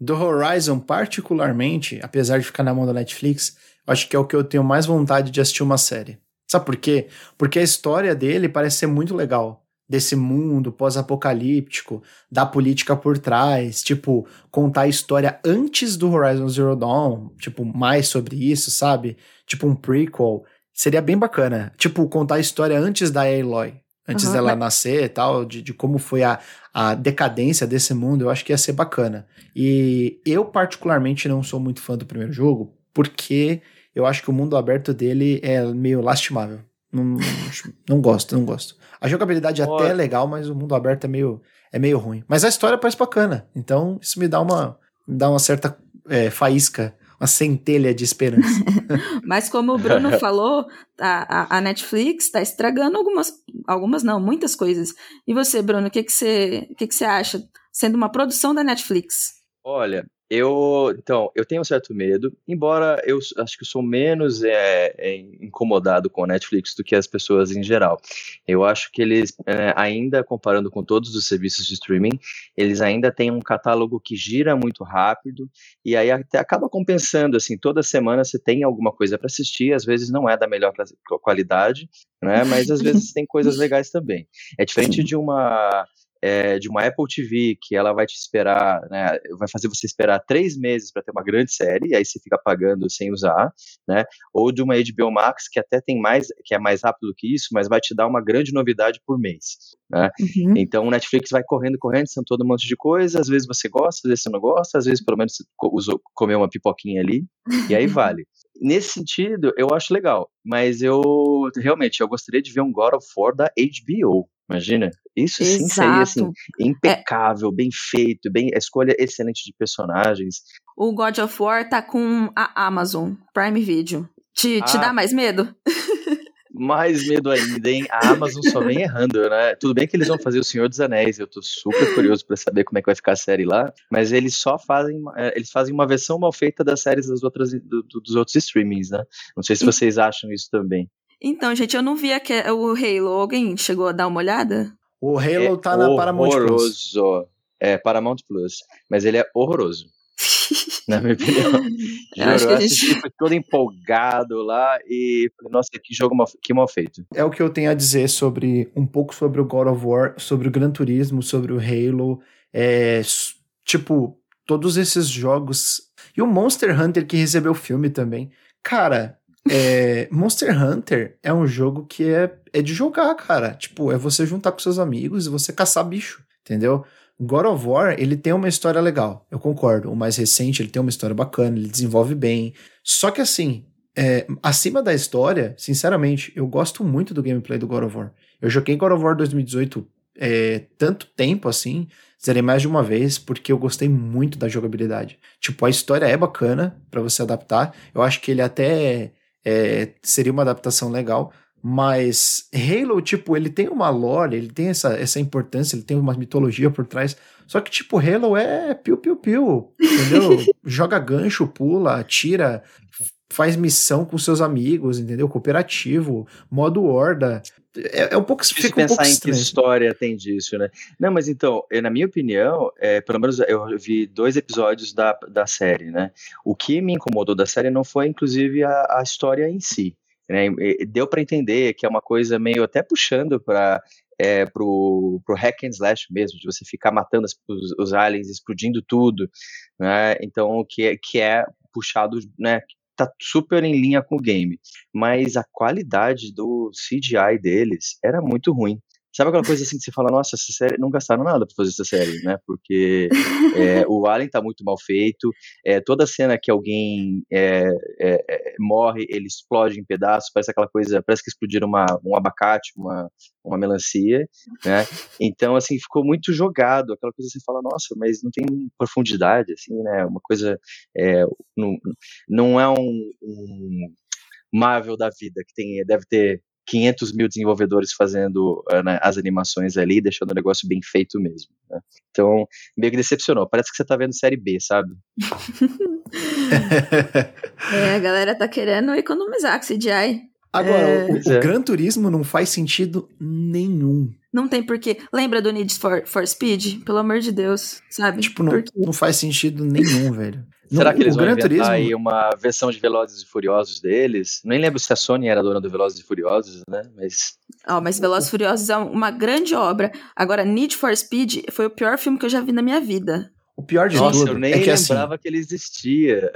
Do Horizon, particularmente, apesar de ficar na mão da Netflix, acho que é o que eu tenho mais vontade de assistir uma série. Sabe por quê? Porque a história dele parece ser muito legal. Desse mundo pós-apocalíptico, da política por trás, tipo, contar a história antes do Horizon Zero Dawn, tipo, mais sobre isso, sabe? Tipo um prequel. Seria bem bacana. Tipo, contar a história antes da Aloy, antes uhum, dela mas... nascer e tal, de, de como foi a, a decadência desse mundo, eu acho que ia ser bacana. E eu, particularmente, não sou muito fã do primeiro jogo, porque eu acho que o mundo aberto dele é meio lastimável. Não, não gosto, não gosto. A jogabilidade Olha. até é legal, mas o mundo aberto é meio, é meio ruim. Mas a história parece bacana. Então, isso me dá uma, me dá uma certa é, faísca, uma centelha de esperança. mas como o Bruno falou, a, a Netflix está estragando algumas, algumas não, muitas coisas. E você, Bruno, o que, que, você, que, que você acha sendo uma produção da Netflix? Olha, eu, então, eu tenho um certo medo, embora eu acho que sou menos é, é, incomodado com a Netflix do que as pessoas em geral. Eu acho que eles, é, ainda comparando com todos os serviços de streaming, eles ainda têm um catálogo que gira muito rápido e aí até acaba compensando, assim, toda semana você tem alguma coisa para assistir, às vezes não é da melhor qualidade, né, mas às vezes tem coisas legais também. É diferente de uma é, de uma Apple TV que ela vai te esperar, né, vai fazer você esperar três meses para ter uma grande série, aí você fica pagando sem usar, né? Ou de uma HBO Max que até tem mais, que é mais rápido que isso, mas vai te dar uma grande novidade por mês, né? Uhum. Então o Netflix vai correndo, correndo, são todo um monte de coisa, às vezes você gosta, às vezes você não gosta, às vezes pelo menos você usou, comeu uma pipoquinha ali, e aí vale. Nesse sentido, eu acho legal, mas eu realmente eu gostaria de ver um God of War da HBO, Imagina? Isso sim Exato. seria assim, é impecável, é. bem feito, bem, a escolha excelente de personagens. O God of War tá com a Amazon Prime Video. Te, ah, te dá mais medo? mais medo ainda, hein? A Amazon só vem errando, né? Tudo bem que eles vão fazer O Senhor dos Anéis, eu tô super curioso para saber como é que vai ficar a série lá, mas eles só fazem, é, eles fazem uma versão mal feita das séries das outras, do, dos outros streamings, né? Não sei se vocês acham isso também. Então, gente, eu não vi aqui, o Halo. Alguém chegou a dar uma olhada? O Halo é tá na Paramount Plus. É, Paramount Plus. Mas ele é horroroso. na minha opinião. Juro, acho que a gente... eu todo empolgado lá e falei, nossa, que jogo mal, que mal feito. É o que eu tenho a dizer sobre um pouco sobre o God of War, sobre o Gran Turismo, sobre o Halo. É, tipo, todos esses jogos. E o Monster Hunter que recebeu o filme também. Cara, é, Monster Hunter é um jogo que é, é de jogar, cara. Tipo, é você juntar com seus amigos e você caçar bicho, entendeu? God of War, ele tem uma história legal, eu concordo. O mais recente, ele tem uma história bacana, ele desenvolve bem. Só que assim, é, acima da história, sinceramente, eu gosto muito do gameplay do God of War. Eu joguei God of War 2018 é, tanto tempo assim, zerei mais de uma vez, porque eu gostei muito da jogabilidade. Tipo, a história é bacana para você adaptar. Eu acho que ele até é, seria uma adaptação legal. Mas Halo, tipo, ele tem uma lore, ele tem essa, essa importância, ele tem uma mitologia por trás. Só que, tipo, Halo é piu-piu-piu, entendeu? Joga gancho, pula, atira, faz missão com seus amigos, entendeu? Cooperativo, modo horda. É, é um pouco. Difícil fica um pensar em que história tem disso, né? Não, mas então, na minha opinião, é, pelo menos eu vi dois episódios da, da série, né? O que me incomodou da série não foi, inclusive, a, a história em si. Né? Deu para entender que é uma coisa meio até puxando para é, pro, pro hack and slash mesmo, de você ficar matando as, os, os, aliens, explodindo tudo, né? Então, que, é, que é puxado, né? Tá super em linha com o game. Mas a qualidade do CGI deles era muito ruim. Sabe aquela coisa assim que você fala, nossa, essa série não gastaram nada para fazer essa série, né? Porque é, o Alien tá muito mal feito, é, toda cena que alguém é, é, é, morre, ele explode em pedaços, parece aquela coisa, parece que explodiram uma, um abacate, uma, uma melancia, né? Então, assim, ficou muito jogado, aquela coisa que você fala, nossa, mas não tem profundidade, assim, né? Uma coisa, é, não, não é um, um Marvel da vida, que tem, deve ter 500 mil desenvolvedores fazendo uh, né, as animações ali, deixando o negócio bem feito mesmo. Né? Então, meio que decepcionou. Parece que você tá vendo série B, sabe? é, a galera tá querendo economizar com CGI. Agora, é... o, o é. Gran Turismo não faz sentido nenhum. Não tem porquê. Lembra do Need for, for Speed? Pelo amor de Deus, sabe? Tipo, não, não faz sentido nenhum, velho. Será que eles vão inventar Turismo... aí uma versão de Velozes e Furiosos deles? Nem lembro se a Sony era dona do Velozes e Furiosos, né? Mas... Oh, mas Velozes e Furiosos é uma grande obra. Agora, Need for Speed foi o pior filme que eu já vi na minha vida. O pior de Nossa, tudo eu nem é que lembrava assim, que ele existia.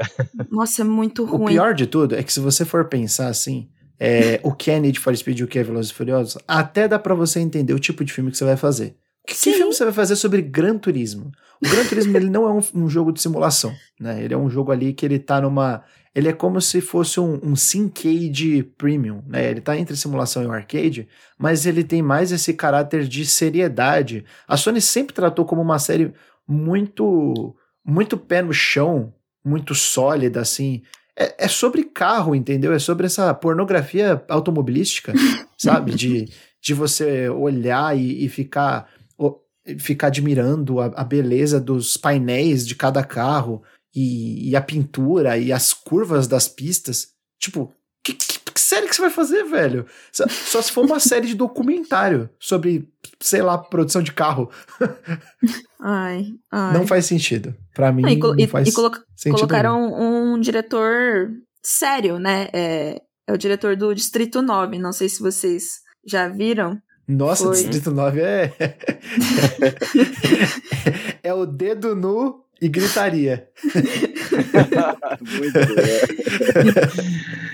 Nossa, é muito ruim. O pior de tudo é que se você for pensar assim, é, o que é Need for Speed e o que é Velozes e Furiosos, até dá para você entender o tipo de filme que você vai fazer. Que, que, filme você vai fazer sobre Gran Turismo? O Gran Turismo ele não é um, um, jogo de simulação, né? Ele é um jogo ali que ele tá numa... Ele é como se fosse um, um Syncade Premium, né? Ele tá entre simulação e o arcade, mas ele tem mais esse caráter de seriedade. A Sony sempre tratou como uma série muito, muito pé no chão, muito sólida, assim. É, é sobre carro, entendeu? É sobre essa pornografia automobilística, sabe? De, de você olhar e, e ficar ficar admirando a, a, beleza dos painéis de cada carro e, e, a pintura e as curvas das pistas. Tipo, que, que, série que você vai fazer, velho? Só, só se for uma série de documentário sobre, sei lá, produção de carro. ai, ai. Não faz sentido. Pra mim, não, não faz e, e colo sentido. Colocaram um, um diretor sério, né? É, é o diretor do Distrito 9. Não sei se vocês já viram. Nossa, Foi. Distrito 9 é. é o dedo nu e gritaria. Muito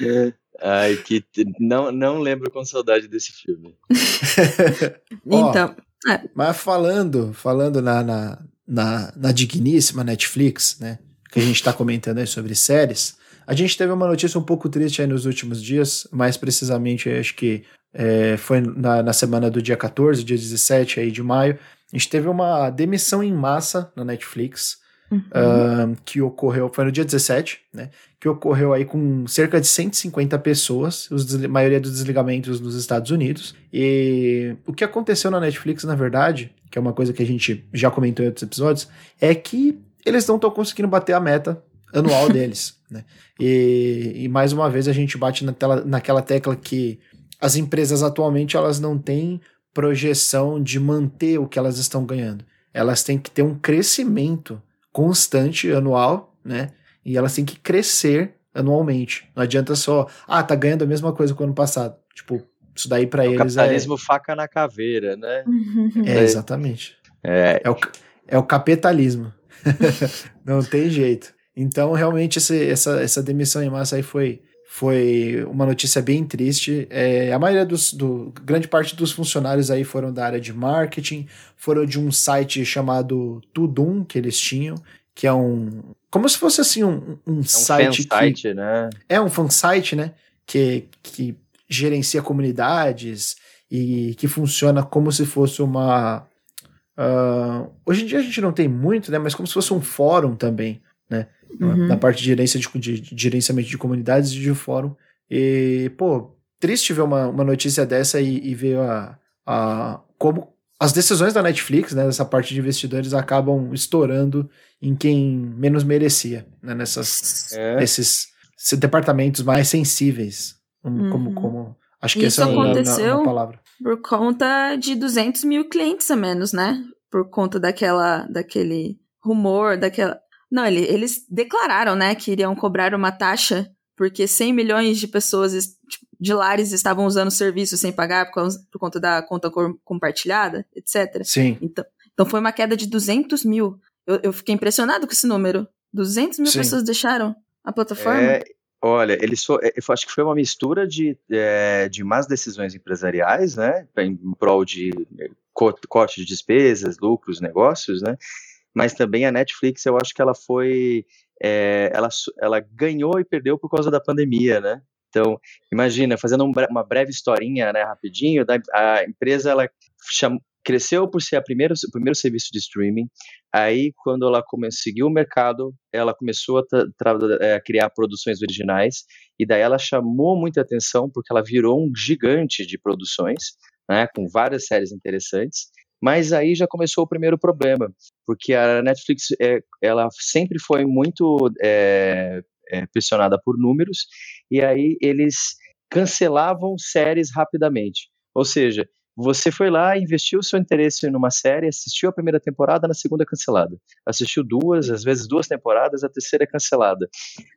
bom. Ai, que não, não lembro com saudade desse filme. então. Ó, é. Mas falando, falando na, na, na, na digníssima Netflix, né? Que a gente está comentando aí sobre séries. A gente teve uma notícia um pouco triste aí nos últimos dias, mais precisamente, acho que é, foi na, na, semana do dia 14, dia 17 aí de maio. A gente teve uma demissão em massa na Netflix. Uhum. uh, que ocorreu, foi no dia 17, né? Que ocorreu aí com cerca de 150 pessoas, os, a maioria dos desligamentos nos Estados Unidos. E o que aconteceu na Netflix, na verdade, que é uma coisa que a gente já comentou em outros episódios, é que eles não estão conseguindo bater a meta anual deles, né? E, e, mais uma vez a gente bate na tela, naquela tecla que as empresas atualmente elas não têm projeção de manter o que elas estão ganhando. Elas têm que ter um crescimento constante anual, né? E elas têm que crescer anualmente. Não adianta só, ah, tá ganhando a mesma coisa que o ano passado. Tipo, isso daí para é eles capitalismo é. Capitalismo faca na caveira, né? é, exatamente. É, é, o, é o capitalismo. Não tem jeito. Então, realmente, esse, essa, essa demissão em massa aí foi, foi uma notícia bem triste. É, a maioria dos, do, grande parte dos funcionários aí foram da área de marketing, foram de um site chamado Tudum que eles tinham, que é um, como se fosse assim um, um, é um site, que, site, né? É um fansite, né? Que, que gerencia comunidades e que funciona como se fosse uma Uh, hoje em dia a gente não tem muito, né? Mas como se fosse um fórum também, né? Uhum. Na parte de, gerência de, de, de, gerenciamento de comunidades e de fórum. E, pô, triste ver uma, uma notícia dessa e, e ver a, a, como as decisões da Netflix, né? Dessa parte de investidores acabam estourando em quem menos merecia, né? Nessas, é. nesses, esses departamentos mais sensíveis. Como, uhum. como, como Acho que Isso essa é aconteceu uma, uma palavra. por conta de 200 mil clientes a menos, né? Por conta daquela, daquele rumor, daquela... Não, ele, eles declararam, né, que iriam cobrar uma taxa porque 100 milhões de pessoas tipo, de lares estavam usando serviços sem pagar por, causa, por conta da conta compartilhada, etc. Sim. Então, então foi uma queda de 200 mil. Eu, eu fiquei impressionado com esse número. 200 mil Sim. pessoas deixaram a plataforma. É, Olha, eles so, é, eu acho que foi uma mistura de, é, de más decisões empresariais, né, em prol de é, corte de despesas, lucros, negócios, né, mas também a Netflix, eu acho que ela foi, é, ela, ela ganhou e perdeu por causa da pandemia, né, então, imagina, fazendo um, uma breve historinha, né, rapidinho, a empresa, ela cresceu por ser a primeira, o primeiro serviço de streaming. Aí, quando ela conseguiu o mercado, ela começou a, é, a, criar produções originais. E daí ela chamou muita atenção porque ela virou um gigante de produções, né, com várias séries interessantes. Mas aí já começou o primeiro problema, porque a Netflix é, ela sempre foi muito é, é, pressionada por números, e aí eles cancelavam séries rapidamente. Ou seja, você foi lá, investiu o seu interesse numa série, assistiu a primeira temporada, na segunda é cancelada. Assistiu duas, às vezes duas temporadas, a terceira é cancelada.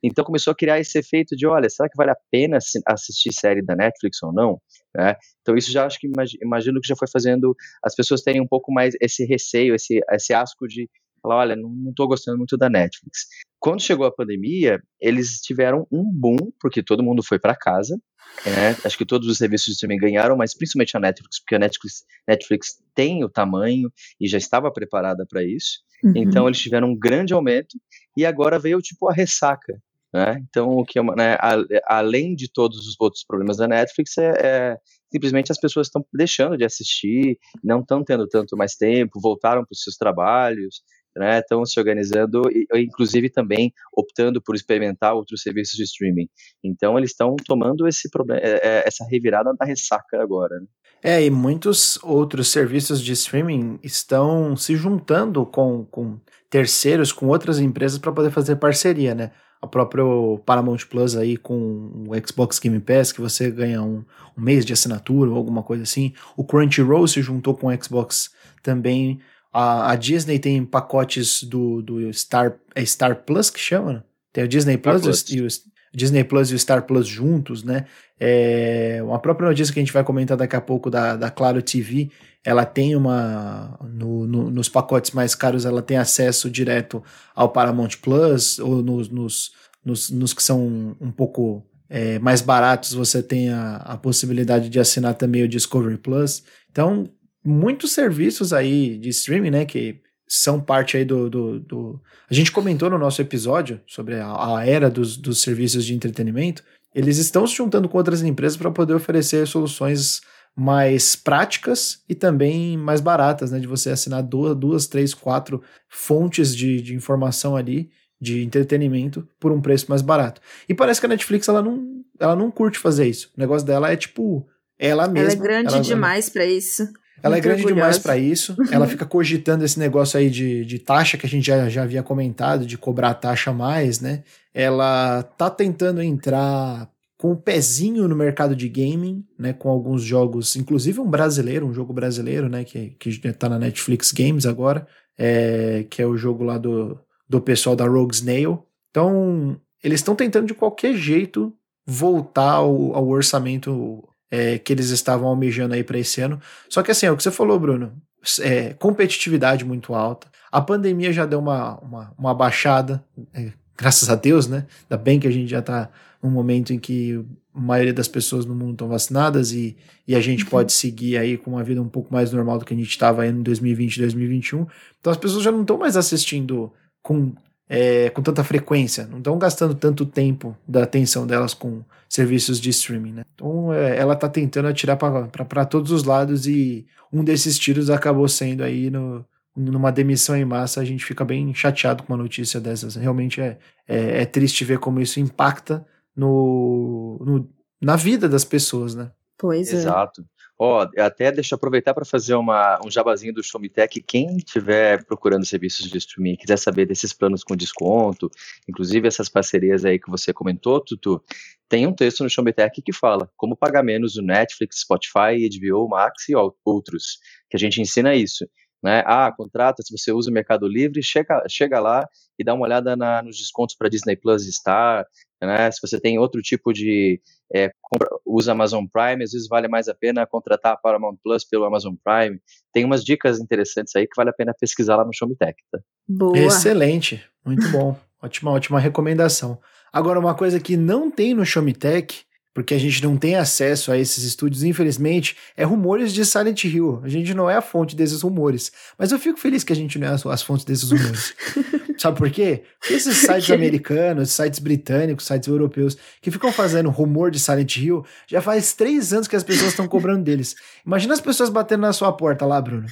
Então começou a criar esse efeito de, olha, será que vale a pena assistir série da Netflix ou não? Né? Então isso já acho que imagino que já foi fazendo as pessoas terem um pouco mais esse receio, esse, esse asco de falar, olha, não estou gostando muito da Netflix. Quando chegou a pandemia, eles tiveram um boom, porque todo mundo foi para casa, né? Acho que todos os serviços também ganharam, mas principalmente a Netflix, porque a Netflix, Netflix tem o tamanho e já estava preparada para isso. Uhum. Então eles tiveram um grande aumento e agora veio tipo a ressaca. Né? Então, o que é uma, né, a, além de todos os outros problemas da Netflix, é, é simplesmente as pessoas estão deixando de assistir, não estão tendo tanto mais tempo, voltaram para os seus trabalhos, né, estão se organizando, e, inclusive também optando por experimentar outros serviços de streaming. Então eles estão tomando esse problema, é, é, essa revirada da ressaca agora. Né? É, e muitos outros serviços de streaming estão se juntando com, com terceiros, com outras empresas para poder fazer parceria, né? A próprio Paramount Plus aí com o Xbox Game Pass, que você ganha um, um mês de assinatura ou alguma coisa assim. O Crunchyroll se juntou com o Xbox também a, a Disney tem pacotes do, do Star, é Star Plus que chama, né? Tem o Disney Plus, Plus. E, o, Disney Plus e o Star Plus juntos, né? É, uma própria notícia que a gente vai comentar daqui a pouco da, da Claro TV, ela tem uma. No, no, nos pacotes mais caros, ela tem acesso direto ao Paramount Plus, ou nos, nos, nos, nos que são um pouco é, mais baratos, você tem a, a possibilidade de assinar também o Discovery Plus. Então, muitos serviços aí de streaming, né, que são parte aí do, do, do... A gente comentou no nosso episódio sobre a, a era dos, dos serviços de entretenimento, eles estão se juntando com outras empresas para poder oferecer soluções mais práticas e também mais baratas, né? De você assinar duas, duas três, quatro fontes de, de informação ali, de entretenimento, por um preço mais barato. E parece que a Netflix ela não, ela não curte fazer isso. O negócio dela é tipo ela mesma. Ela é grande ela, demais para isso. Ela é Muito é grande orgulhosa. demais para isso. Ela fica cogitando esse negócio aí de, de taxa que a gente já, já havia comentado, de cobrar taxa a mais, né? Ela tá tentando entrar com o um pezinho no mercado de gaming, né? Com alguns jogos, inclusive um brasileiro, um jogo brasileiro, né? Que, que tá na Netflix Games agora, é, que é o jogo lá do, do pessoal da Rogue Snail. Então, eles estão tentando de qualquer jeito voltar ao, ao orçamento é, que eles estavam almejando aí para esse ano. Só que assim, é o que você falou, Bruno, é, competitividade muito alta. A pandemia já deu uma, uma, uma baixada, é, graças a Deus, né? Ainda bem que a gente já está num momento em que a maioria das pessoas no mundo estão vacinadas e, e a gente uhum. pode seguir aí com uma vida um pouco mais normal do que a gente estava em 2020 2021. Então as pessoas já não estão mais assistindo com é, com tanta frequência, não estão gastando tanto tempo da atenção delas com serviços de streaming, né? Então é, ela está tentando atirar para todos os lados e um desses tiros acabou sendo aí no, numa demissão em massa, a gente fica bem chateado com uma notícia dessas. Realmente é, é, é triste ver como isso impacta no, no, na vida das pessoas, né? Pois é. Exato. Ó, oh, até deixa eu aproveitar para fazer uma, um jabazinho do Showmetech. Quem estiver procurando serviços de streaming, quiser saber desses planos com desconto, inclusive essas parcerias aí que você comentou, Tutu, tem um texto no Showmetech que fala como pagar menos no Netflix, Spotify, HBO Max e outros, que a gente ensina isso. Né? Ah, contrata, se você usa o Mercado Livre, chega, chega lá e dá uma olhada na, nos descontos para Disney Plus Star, né? Se você tem outro tipo de é, compra, usa Amazon Prime, às vezes vale mais a pena contratar a Paramount Plus pelo Amazon Prime. Tem umas dicas interessantes aí que vale a pena pesquisar lá no Showmetech, tá? Boa. Excelente, muito bom. ótima, ótima recomendação. Agora, uma coisa que não tem no Showmetech porque a gente não tem acesso a esses estúdios, infelizmente, é rumores de Silent Hill. A gente não é a fonte desses rumores. Mas eu fico feliz que a gente não é as, as fontes desses rumores. Sabe por quê? Porque esses sites americanos, sites britânicos, sites europeus, que ficam fazendo rumor de Silent Hill, já faz três anos que as pessoas estão cobrando deles. Imagina as pessoas batendo na sua porta lá, Bruno.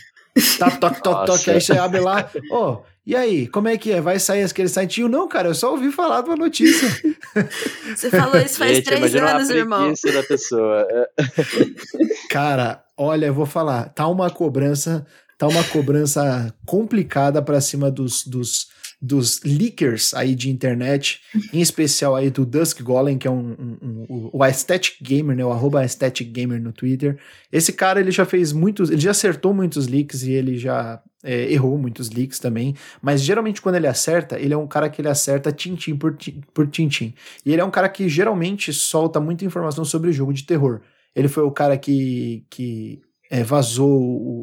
Tá, toque, toque, toque. Aí você abre lá. Ô, oh, e aí, como é que é? Vai sair aquele site? Não, cara, eu só ouvi falar de uma notícia. Você falou isso faz Gente, três anos, irmão. da pessoa. cara, olha, eu vou falar. Tá uma cobrança, tá uma cobrança complicada para cima dos, dos dos leakers aí de internet, em especial aí do Dusk Golem, que é um, um, um, o Aesthetic Gamer, né, o arroba Aesthetic Gamer no Twitter. Esse cara, ele já fez muitos, ele já acertou muitos leaks e ele já é, errou muitos leaks também, mas geralmente quando ele acerta, ele é um cara que ele acerta tintim por, por tintim. E ele é um cara que geralmente solta muita informação sobre o jogo de terror. Ele foi o cara que, que é, vazou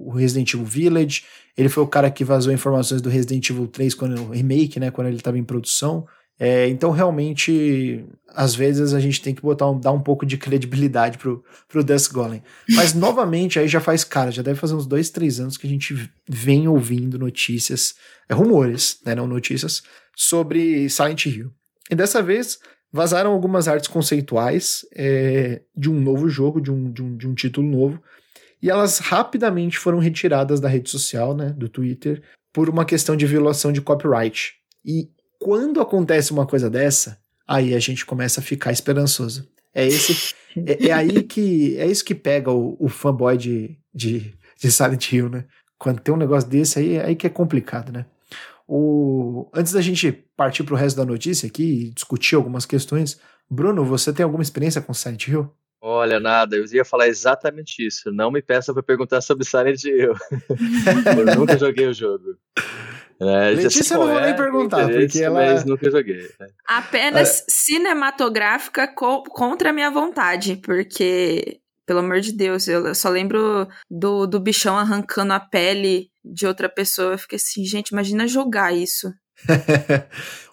o Resident Evil Village, ele foi o cara que vazou informações do Resident Evil 3 quando o remake, né, quando ele estava em produção. É, então, realmente, às vezes a gente tem que botar um, dar um pouco de credibilidade pro, pro Dusk Golem. Mas, novamente, aí já faz, cara, já deve fazer uns dois, três anos que a gente vem ouvindo notícias, é, rumores, né, não notícias, sobre Silent Hill. E dessa vez vazaram algumas artes conceituais é, de um novo jogo, de um, de um, de um título novo, e elas rapidamente foram retiradas da rede social, né, do Twitter, por uma questão de violação de copyright. E quando acontece uma coisa dessa, aí a gente começa a ficar esperançoso. É esse, é, é aí que é isso que pega o, o fanboy de, de, de Silent Hill, né? Quando tem um negócio desse aí, aí que é complicado, né? O, antes da gente partir para o resto da notícia aqui e discutir algumas questões, Bruno, você tem alguma experiência com Silent Hill? Olha, nada, eu ia falar exatamente isso. Não me peça para perguntar sobre Silent Hill. eu nunca joguei o jogo. É, Letícia eu não vou nem perguntar, porque ela. Mas nunca joguei. Né? Apenas é. cinematográfica co contra a minha vontade, porque, pelo amor de Deus, eu só lembro do, do bichão arrancando a pele de outra pessoa. Eu fiquei assim, gente, imagina jogar isso.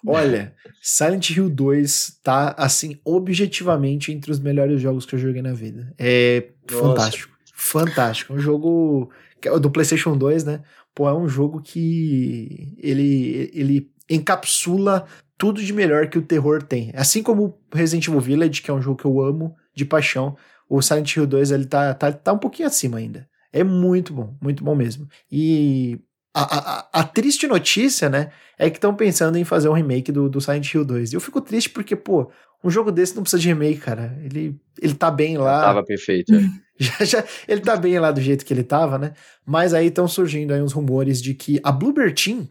Olha, Silent Hill 2 tá, assim, objetivamente entre os melhores jogos que eu joguei na vida. É Nossa. fantástico. Fantástico. Um jogo é do PlayStation 2, né? Pô, é um jogo que ele, ele encapsula tudo de melhor que o terror tem. Assim como Resident Evil Village, que é um jogo que eu amo de paixão. o Silent Hill 2 ele tá, tá, tá um pouquinho acima ainda. É muito bom, muito bom mesmo. E a, a, a triste notícia, né, é que estão pensando em fazer um remake do, do Silent Hill 2. E eu fico triste porque, pô, um jogo desse não precisa de remake, cara. Ele, ele tá bem lá. Tava perfeito. É. já, já, ele tá bem lá do jeito que ele tava, né? Mas aí estão surgindo aí uns rumores de que a Bluebird Team,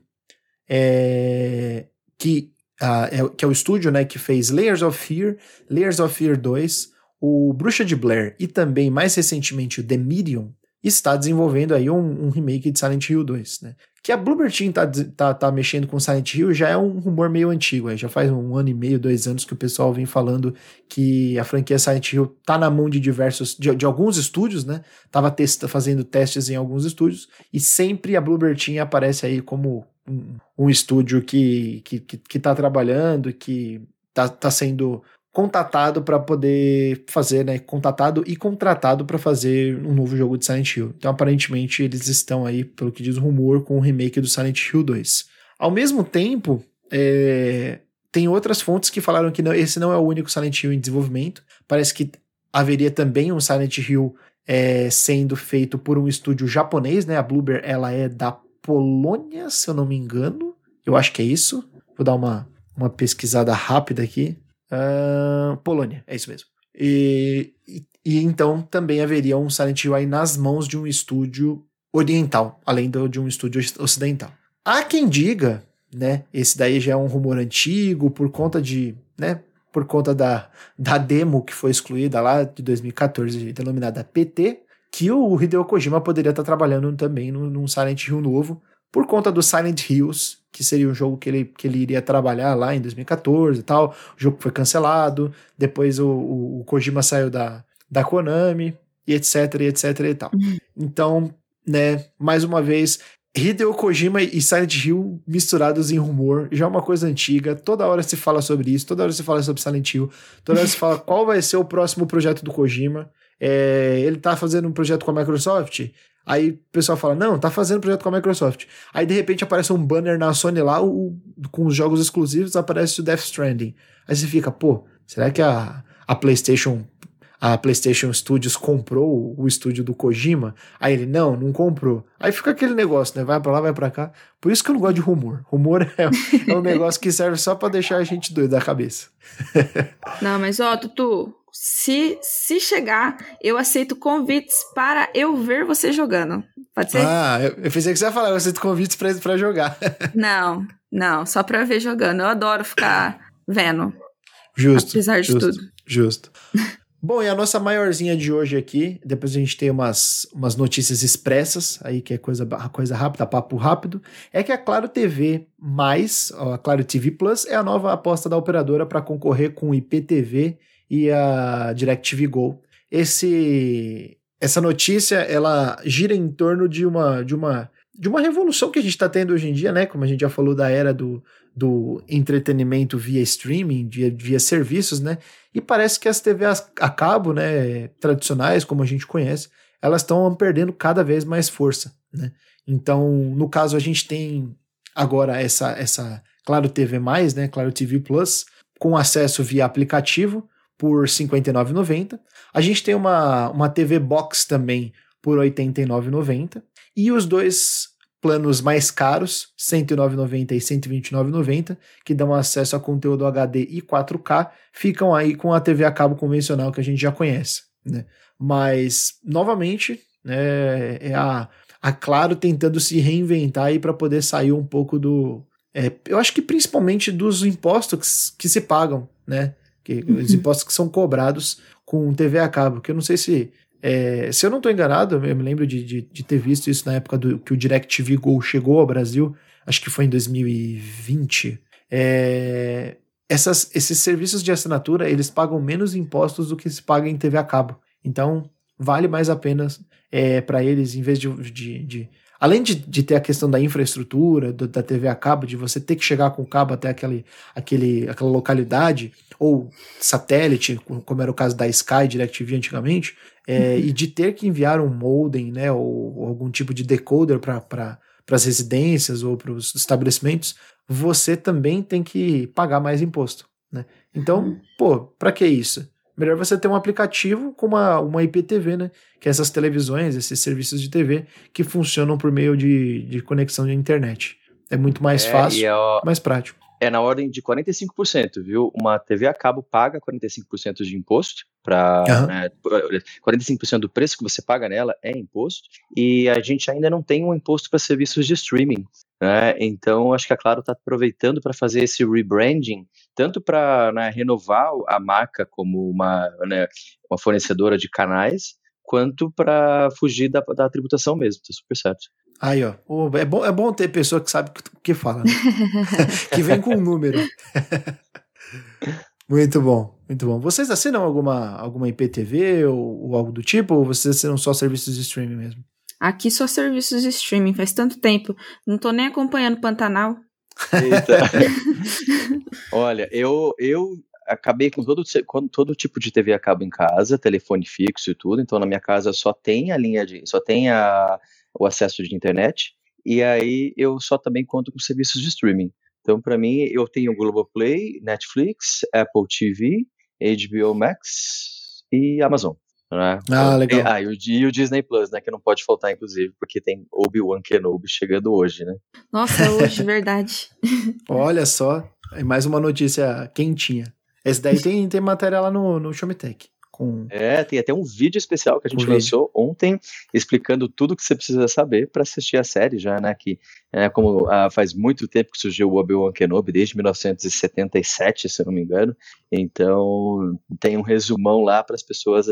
é, que, uh, é, que é o estúdio né, que fez Layers of Fear, Layers of Fear 2, o Bruxa de Blair e também, mais recentemente, o The Medium, está desenvolvendo aí um, um, remake de Silent Hill 2, né? Que a Bluebird Team tá, tá, tá mexendo com Silent Hill já é um rumor meio antigo, aí já faz um ano e meio, dois anos que o pessoal vem falando que a franquia Silent Hill tá na mão de diversos, de, de alguns estúdios, né? Tava testa, fazendo testes em alguns estúdios e sempre a Bluebird Team aparece aí como um, um estúdio que, que, que, que tá trabalhando, que tá, tá sendo contatado para poder fazer, né? Contatado e contratado para fazer um novo jogo de Silent Hill. Então, aparentemente, eles estão aí, pelo que diz o rumor, com o remake do Silent Hill 2. Ao mesmo tempo, é... tem outras fontes que falaram que não, esse não é o único Silent Hill em desenvolvimento. Parece que haveria também um Silent Hill é, sendo feito por um estúdio japonês, né? A Bluebird, ela é da Polônia, se eu não me engano. Eu acho que é isso. Vou dar uma, uma pesquisada rápida aqui. Uh, Polônia, é isso mesmo. E, e, e, então também haveria um Silent Hill aí nas mãos de um estúdio oriental, além do, de um estúdio ocidental. Há quem diga, né? Esse daí já é um rumor antigo por conta de, né? Por conta da, da demo que foi excluída lá de 2014, denominada PT, que o Hideo Kojima poderia estar trabalhando também num, num Silent Hill novo, por conta do Silent Hills, que seria um jogo que ele, que ele iria trabalhar lá em 2014 e tal. O jogo foi cancelado, depois o, o, o Kojima saiu da, da Konami, e etc, e etc e tal. Uhum. Então, né, mais uma vez, Hideo Kojima e Silent Hill misturados em rumor, já é uma coisa antiga, toda hora se fala sobre isso, toda hora se fala sobre Silent Hill, toda hora se fala qual vai ser o próximo projeto do Kojima. É, ele tá fazendo um projeto com a Microsoft, Aí o pessoal fala, não, tá fazendo projeto com a Microsoft. Aí de repente aparece um banner na Sony lá, o, com os jogos exclusivos, aparece o Death Stranding. Aí você fica, pô, será que a, a PlayStation a PlayStation Studios comprou o estúdio do Kojima? Aí ele, não, não comprou. Aí fica aquele negócio, né? Vai pra lá, vai pra cá. Por isso que eu não gosto de rumor. Rumor é, é um negócio que serve só pra deixar a gente doido da cabeça. não, mas ó, Tutu, se, se chegar, eu aceito convites para eu ver você jogando. Pode ser? Ah, eu, eu pensei que você ia falar, eu aceito convites para pra jogar. não, não, só pra ver jogando. Eu adoro ficar vendo. Justo. Apesar de justo, tudo. Justo. Bom, e a nossa maiorzinha de hoje aqui, depois a gente tem umas, umas notícias expressas, aí que é coisa, coisa rápida, papo rápido, é que a Claro TV mais, a Claro TV Plus, é a nova aposta da operadora para concorrer com o IPTV e a DirecTV Go. Esse, essa notícia ela gira em torno de uma, de uma, de uma revolução que a gente está tendo hoje em dia, né? Como a gente já falou da era do, do entretenimento via streaming, via, via serviços, né? E parece que as TVs a cabo, né, tradicionais, como a gente conhece, elas estão perdendo cada vez mais força, né? Então, no caso, a gente tem agora essa, essa Claro TV+, né, Claro TV Plus, com acesso via aplicativo, por R$ 59,90. A gente tem uma, uma TV Box também por R$ 89,90. E os dois planos mais caros, R$ 109,90 e R$ 129,90, que dão acesso a conteúdo HD e 4K, ficam aí com a TV a cabo convencional que a gente já conhece. Né? Mas, novamente, né, é a, a Claro tentando se reinventar para poder sair um pouco do. É, eu acho que principalmente dos impostos que, que se pagam, né? Que, uhum. os impostos que são cobrados com TV a cabo, que eu não sei se é, se eu não estou enganado, eu me lembro de, de, de, ter visto isso na época do que o DirecTV Go chegou ao Brasil, acho que foi em 2020. É, essas, esses serviços de assinatura, eles pagam menos impostos do que se paga em TV a cabo. Então, vale mais a pena é, para eles, em vez de, de, de além de, de, ter a questão da infraestrutura, do, da TV a cabo, de você ter que chegar com o cabo até aquele, aquele, aquela localidade, ou satélite, como era o caso da Sky DirecTV antigamente, é, uhum. e de ter que enviar um modem, né, ou, ou algum tipo de decoder para as residências ou para os estabelecimentos, você também tem que pagar mais imposto. Né? Então, uhum. pô, para que isso? Melhor você ter um aplicativo com uma, uma IPTV, né? Que é essas televisões, esses serviços de TV que funcionam por meio de, de conexão de internet. É muito mais é, fácil, é, mais prático. É na ordem de 45%, viu? Uma TV a cabo paga 45% de imposto para uhum. né, 45% do preço que você paga nela é imposto e a gente ainda não tem um imposto para serviços de streaming. Né? Então, acho que a Claro está aproveitando para fazer esse rebranding, tanto para né, renovar a marca como uma, né, uma fornecedora de canais, quanto para fugir da, da tributação mesmo. Tá super certo. Aí, ó. É bom, é bom ter pessoa que sabe o que fala, né? que vem com um número. muito bom, muito bom. Vocês assinam alguma, alguma IPTV ou, ou algo do tipo? Ou vocês assinam só serviços de streaming mesmo? Aqui só serviços de streaming, faz tanto tempo. Não tô nem acompanhando Pantanal. Eita. Olha, eu, eu acabei com todo, com todo tipo de TV a cabo em casa, telefone fixo e tudo, então na minha casa só tem a linha de. só tem a, o acesso de internet, e aí eu só também conto com serviços de streaming. Então, para mim, eu tenho Globoplay, Netflix, Apple TV, HBO Max e Amazon. Né? Ah, legal. E, ah, e o, e o, Disney Plus, né? Que não pode faltar, inclusive, porque tem Obi-Wan Kenobi chegando hoje, né? Nossa, hoje, verdade. Olha só, é mais uma notícia quentinha. Esse daí tem, tem matéria lá no, no Showmetech. Com... É, tem até um vídeo especial que a gente lançou ontem explicando tudo que você precisa saber para assistir a série já, né? Que é, como ah, faz muito tempo que surgiu o Obi-Wan Kenobi, desde 1977, se eu não me engano. Então tem um resumão lá para as pessoas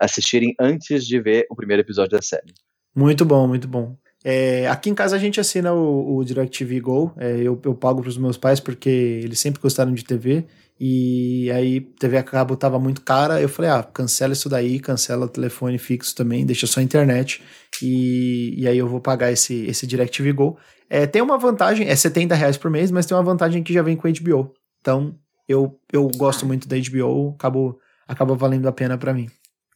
assistirem antes de ver o primeiro episódio da série. Muito bom, muito bom. É, aqui em casa a gente assina o, o DirecTV Go. É, eu, eu pago para os meus pais porque eles sempre gostaram de TV e aí TV a cabo tava muito cara, eu falei, ah, cancela isso daí, cancela o telefone fixo também, deixa só a internet e, e aí eu vou pagar esse, esse DirecTV Go. É, tem uma vantagem, é 70 reais por mês, mas tem uma vantagem que já vem com HBO. Então eu, eu gosto muito da HBO, acabou, acaba valendo a pena para mim.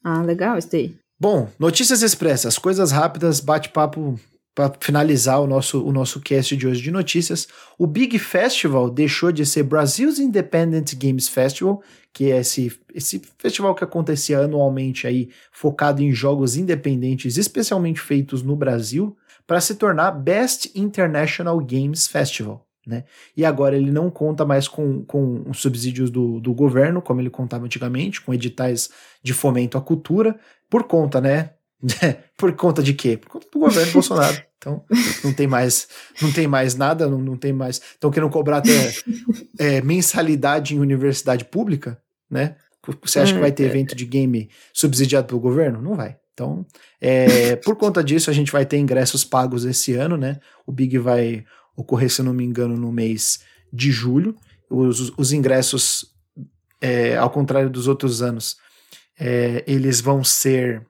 Ah, legal, Stay. Bom, notícias expressas, coisas rápidas, bate-papo para finalizar o nosso, o nosso cast de hoje de notícias, o Big Festival deixou de ser Brazil's Independent Games Festival, que é esse, esse festival que acontecia anualmente aí, focado em jogos independentes, especialmente feitos no Brasil, para se tornar Best International Games Festival. Né? E agora ele não conta mais com, com os subsídios do, do governo, como ele contava antigamente, com editais de fomento à cultura, por conta, né, Por conta de quê? Por conta do governo Bolsonaro. Então, não tem mais, não tem mais nada, não, não tem mais. Estão querendo cobrar até é, mensalidade em universidade pública, né? Você acha que vai ter é. evento de game subsidiado pelo governo? Não vai. Então, é, por conta disso, a gente vai ter ingressos pagos esse ano, né? O Big vai ocorrer, se eu não me engano, no mês de julho. Os, os ingressos, é, ao contrário dos outros anos, é, eles vão ser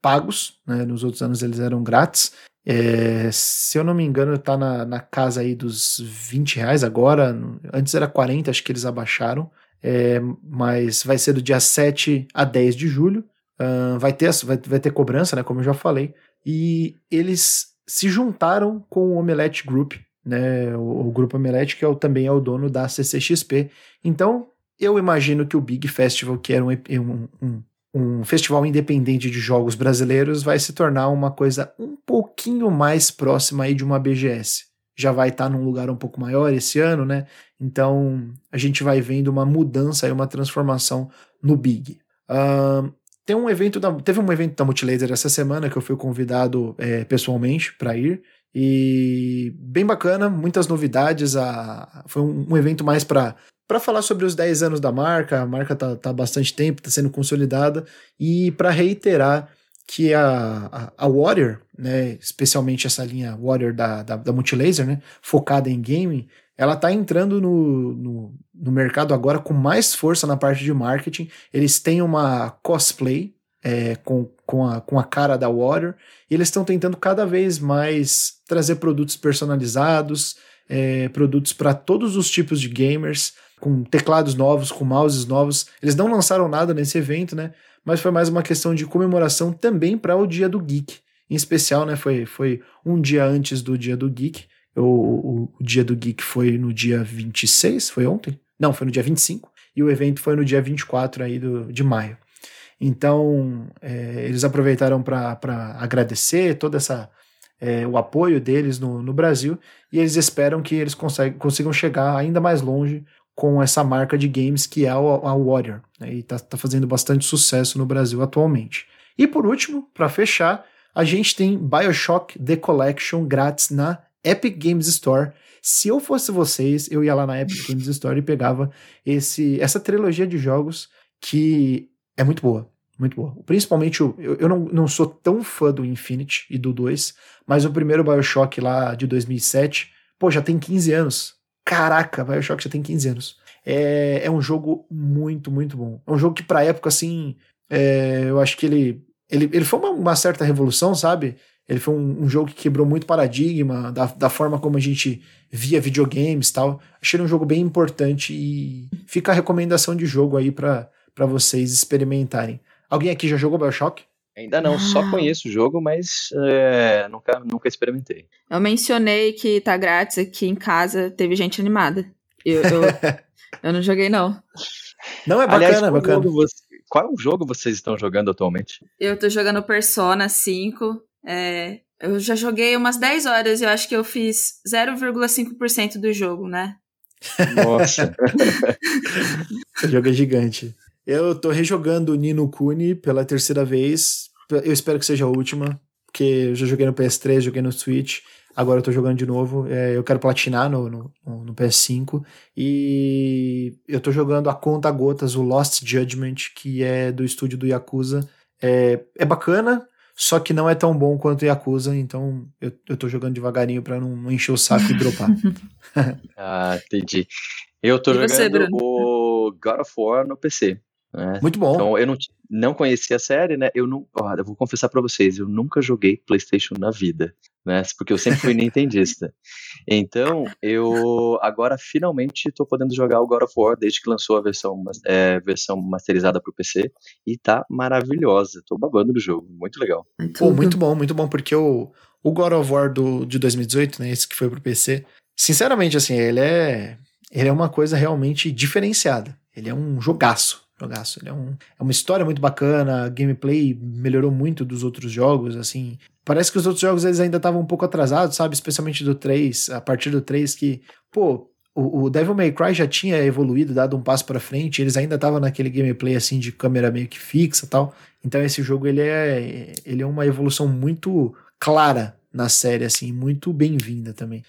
pagos, né? Nos outros anos eles eram grátis. É, se eu não me engano, tá na, na casa aí dos 20 reais agora. Antes era 40, acho que eles abaixaram. É, mas vai ser do dia 7 a 10 de julho. Uh, vai, ter, vai, vai ter cobrança, né? Como eu já falei. E eles se juntaram com o Omelette Group, né? O, o grupo Omelette, que é o, também é o dono da CCXP. Então, eu imagino que o Big Festival, que era um, um, um um festival independente de jogos brasileiros vai se tornar uma coisa um pouquinho mais próxima aí de uma BGS. Já vai estar tá num lugar um pouco maior esse ano, né? Então a gente vai vendo uma mudança e uma transformação no Big. Uh, tem um evento da, teve um evento da Multilaser essa semana que eu fui convidado é, pessoalmente para ir e bem bacana, muitas novidades. A, foi um, um evento mais para para falar sobre os 10 anos da marca, a marca tá, tá há bastante tempo, está sendo consolidada, e para reiterar que a, a, a, Warrior, né, especialmente essa linha Warrior da, da, da Multilaser, né, focada em gaming, ela está entrando no, no, no, mercado agora com mais força na parte de marketing. Eles têm uma cosplay é, com, com, a, com a cara da Warrior, e eles estão tentando cada vez mais trazer produtos personalizados, é, produtos para todos os tipos de gamers, com teclados novos, com mouses novos. Eles não lançaram nada nesse evento, né? Mas foi mais uma questão de comemoração também para o Dia do Geek. Em especial, né? Foi, foi um dia antes do Dia do Geek. O, o, o Dia do Geek foi no dia 26, foi ontem? Não, foi no dia 25. e o evento foi no dia 24 aí do, de maio. Então, é, eles aproveitaram para agradecer toda essa é, o apoio deles no, no Brasil e eles esperam que eles consigam chegar ainda mais longe com essa marca de games que é a, Warrior, né, e está tá fazendo bastante sucesso no Brasil atualmente. E por último, para fechar, a gente tem Bioshock The Collection grátis na Epic Games Store. Se eu fosse vocês, eu ia lá na Epic Games Store e pegava esse, essa trilogia de jogos que é muito boa. Muito boa. Principalmente, eu, eu não, não sou tão fã do Infinity e do 2, mas o primeiro Bioshock lá de 2007, pô, já tem 15 anos. Caraca, Bioshock já tem 15 anos. É, é um jogo muito, muito bom. É um jogo que, pra época, assim, é, eu acho que ele, ele, ele foi uma, uma certa revolução, sabe? Ele foi um, um, jogo que quebrou muito paradigma da, da forma como a gente via videogames e tal. Achei ele um jogo bem importante e fica a recomendação de jogo aí para vocês experimentarem. Alguém aqui já jogou Bioshock? Ainda não, ah. só conheço o jogo, mas é, nunca, nunca experimentei. Eu mencionei que tá grátis aqui em casa, teve gente animada. Eu, eu, eu não joguei, não. Não, é bacana, Aliás, é bacana. Você, qual jogo vocês estão jogando atualmente? Eu tô jogando Persona 5. É, eu já joguei umas 10 horas e eu acho que eu fiz 0,5% do jogo, né? Nossa. o jogo é gigante. Eu tô rejogando Nino Kuni pela terceira vez. Eu espero que seja a última, porque eu já joguei no PS3, joguei no Switch. Agora eu tô jogando de novo. É, eu quero platinar no, no, no, PS5. E eu tô jogando a conta gotas, o Lost Judgment, que é do estúdio do Yakuza. É, é bacana, só que não é tão bom quanto o Yakuza, então eu, eu tô jogando devagarinho pra não, não encher o saco e dropar. ah, entendi. Eu tô e jogando você, o God of War no PC. Né? Muito bom. Então eu não, não conhecia a série, né? Eu não, ó, eu vou confessar para vocês, eu nunca joguei PlayStation na vida, né? Porque eu sempre fui nintendista. Então eu agora finalmente estou podendo jogar o God of War desde que lançou a versão, é, versão masterizada para o PC e tá maravilhosa. Tô babando no jogo, muito legal. Pô, muito bom, muito bom porque o o God of War do, de 2018, né? Esse que foi pro PC. Sinceramente, assim, ele é ele é uma coisa realmente diferenciada. Ele é um jogaço jogaço. Ele é, um, é uma história muito bacana, gameplay melhorou muito dos outros jogos, assim. Parece que os outros jogos eles ainda estavam um pouco atrasados, sabe? Especialmente do 3, a partir do 3 que, pô, o, o Devil May Cry já tinha evoluído, dado um passo para frente, eles ainda estavam naquele gameplay assim de câmera meio que fixa, tal. Então esse jogo ele é ele é uma evolução muito clara na série assim, muito bem-vinda também.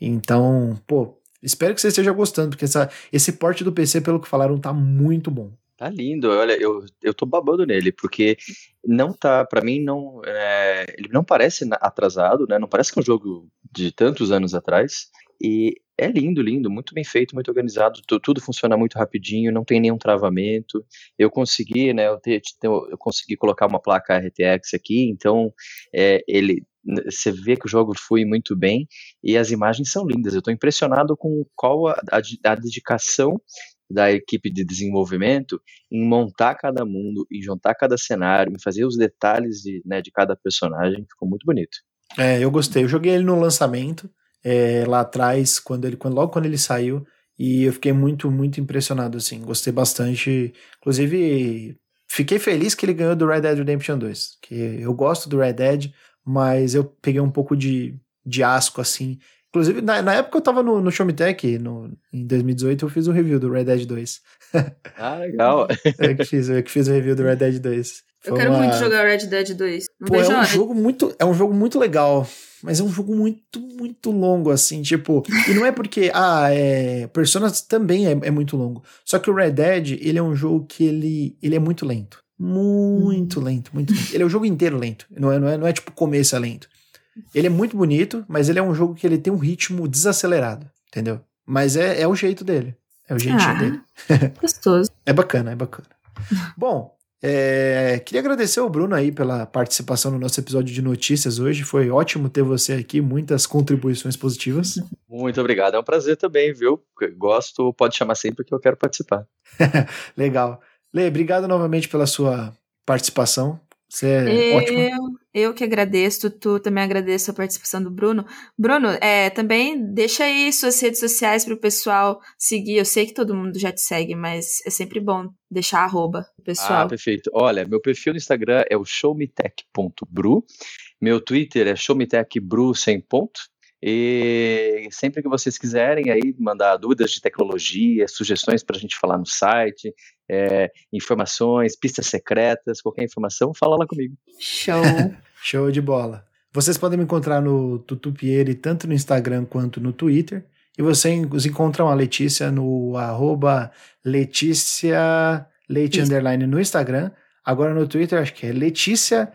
Então, pô, espero que você esteja gostando, porque essa, esse porte do PC, pelo que falaram, tá muito bom. Tá lindo, olha, eu, eu tô babando nele, porque não tá, para mim, não, é, ele não parece atrasado, né, não parece que é um jogo de tantos anos atrás, e é lindo, lindo, muito bem feito, muito organizado, tudo funciona muito rapidinho, não tem nenhum travamento, eu consegui, né, eu, te, eu consegui colocar uma placa RTX aqui, então é, ele você vê que o jogo foi muito bem e as imagens são lindas. Eu estou impressionado com qual a, a, a, dedicação da equipe de desenvolvimento em montar cada mundo, em juntar cada cenário, em fazer os detalhes de, né, de cada personagem. Ficou muito bonito. É, eu gostei. Eu joguei ele no lançamento, é, lá atrás, quando ele, quando, logo quando ele saiu, e eu fiquei muito, muito impressionado, assim. Gostei bastante. Inclusive, fiquei feliz que ele ganhou do Red Dead Redemption 2, que eu gosto do Red Dead, mas eu peguei um pouco de, de asco, assim, Inclusive, na, na, época eu tava no, no Showmetech, no, em 2018, eu fiz o um review do Red Dead 2. Ah, legal. eu que fiz, eu que fiz o review do Red Dead 2. Foi eu quero uma... muito jogar Red Dead 2. Não Pô, é um jogo muito, é um jogo muito legal, mas é um jogo muito, muito longo, assim, tipo, e não é porque, ah, é, Persona também é, é muito longo, só que o Red Dead, ele é um jogo que ele, ele é muito lento. Muito hum. lento, muito lento. Ele é o jogo inteiro lento, não é, não é, não é tipo começo é lento. Ele é muito bonito, mas ele é um jogo que ele tem um ritmo desacelerado, entendeu? Mas é, é o jeito dele. É o jeitinho ah, dele. Gostoso. é bacana, é bacana. Bom, é, queria agradecer ao Bruno aí pela participação no nosso episódio de notícias hoje. Foi ótimo ter você aqui, muitas contribuições positivas. Muito obrigado, é um prazer também, viu? Gosto, pode chamar sempre que eu quero participar. Legal. Lê, obrigado novamente pela sua participação. Você é eu, ótimo. Eu que agradeço, tu também agradeço a participação do Bruno. Bruno, é, também deixa aí suas redes sociais para o pessoal seguir. Eu sei que todo mundo já te segue, mas é sempre bom deixar arroba pessoal. Ah, perfeito. Olha, meu perfil no Instagram é o showmetech.bru. Meu Twitter é showmetechbru sem ponto. E sempre que vocês quiserem aí mandar dúvidas de tecnologia, sugestões para a gente falar no site, é, informações, pistas secretas, qualquer informação, fala lá comigo. Show! Show de bola. Vocês podem me encontrar no Tutupieri, tanto no Instagram quanto no Twitter. E vocês encontram a Letícia no arroba Letícia Leite Underline no Instagram. Agora no Twitter, acho que é Letícia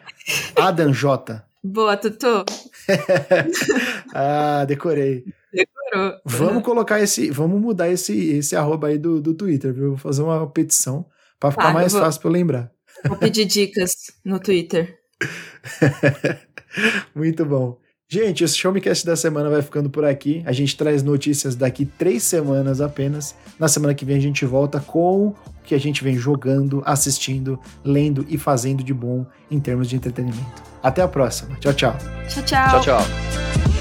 Adanjota. Boa, Tutu. ah, decorei. Decorou. Vamos colocar esse, vamos mudar esse, esse arroba aí do, do Twitter, viu? Vou fazer uma petição para ficar ah, mais vou, fácil para lembrar. Vou pedir dicas no Twitter. Muito bom. Gente, o Show Me Cast da semana vai ficando por aqui. A gente traz notícias daqui três semanas apenas. Na semana que vem a gente volta com que a gente vem jogando, assistindo, lendo e fazendo de bom em termos de entretenimento. Até a próxima. Tchau, tchau. Tchau, tchau. Tchau, tchau.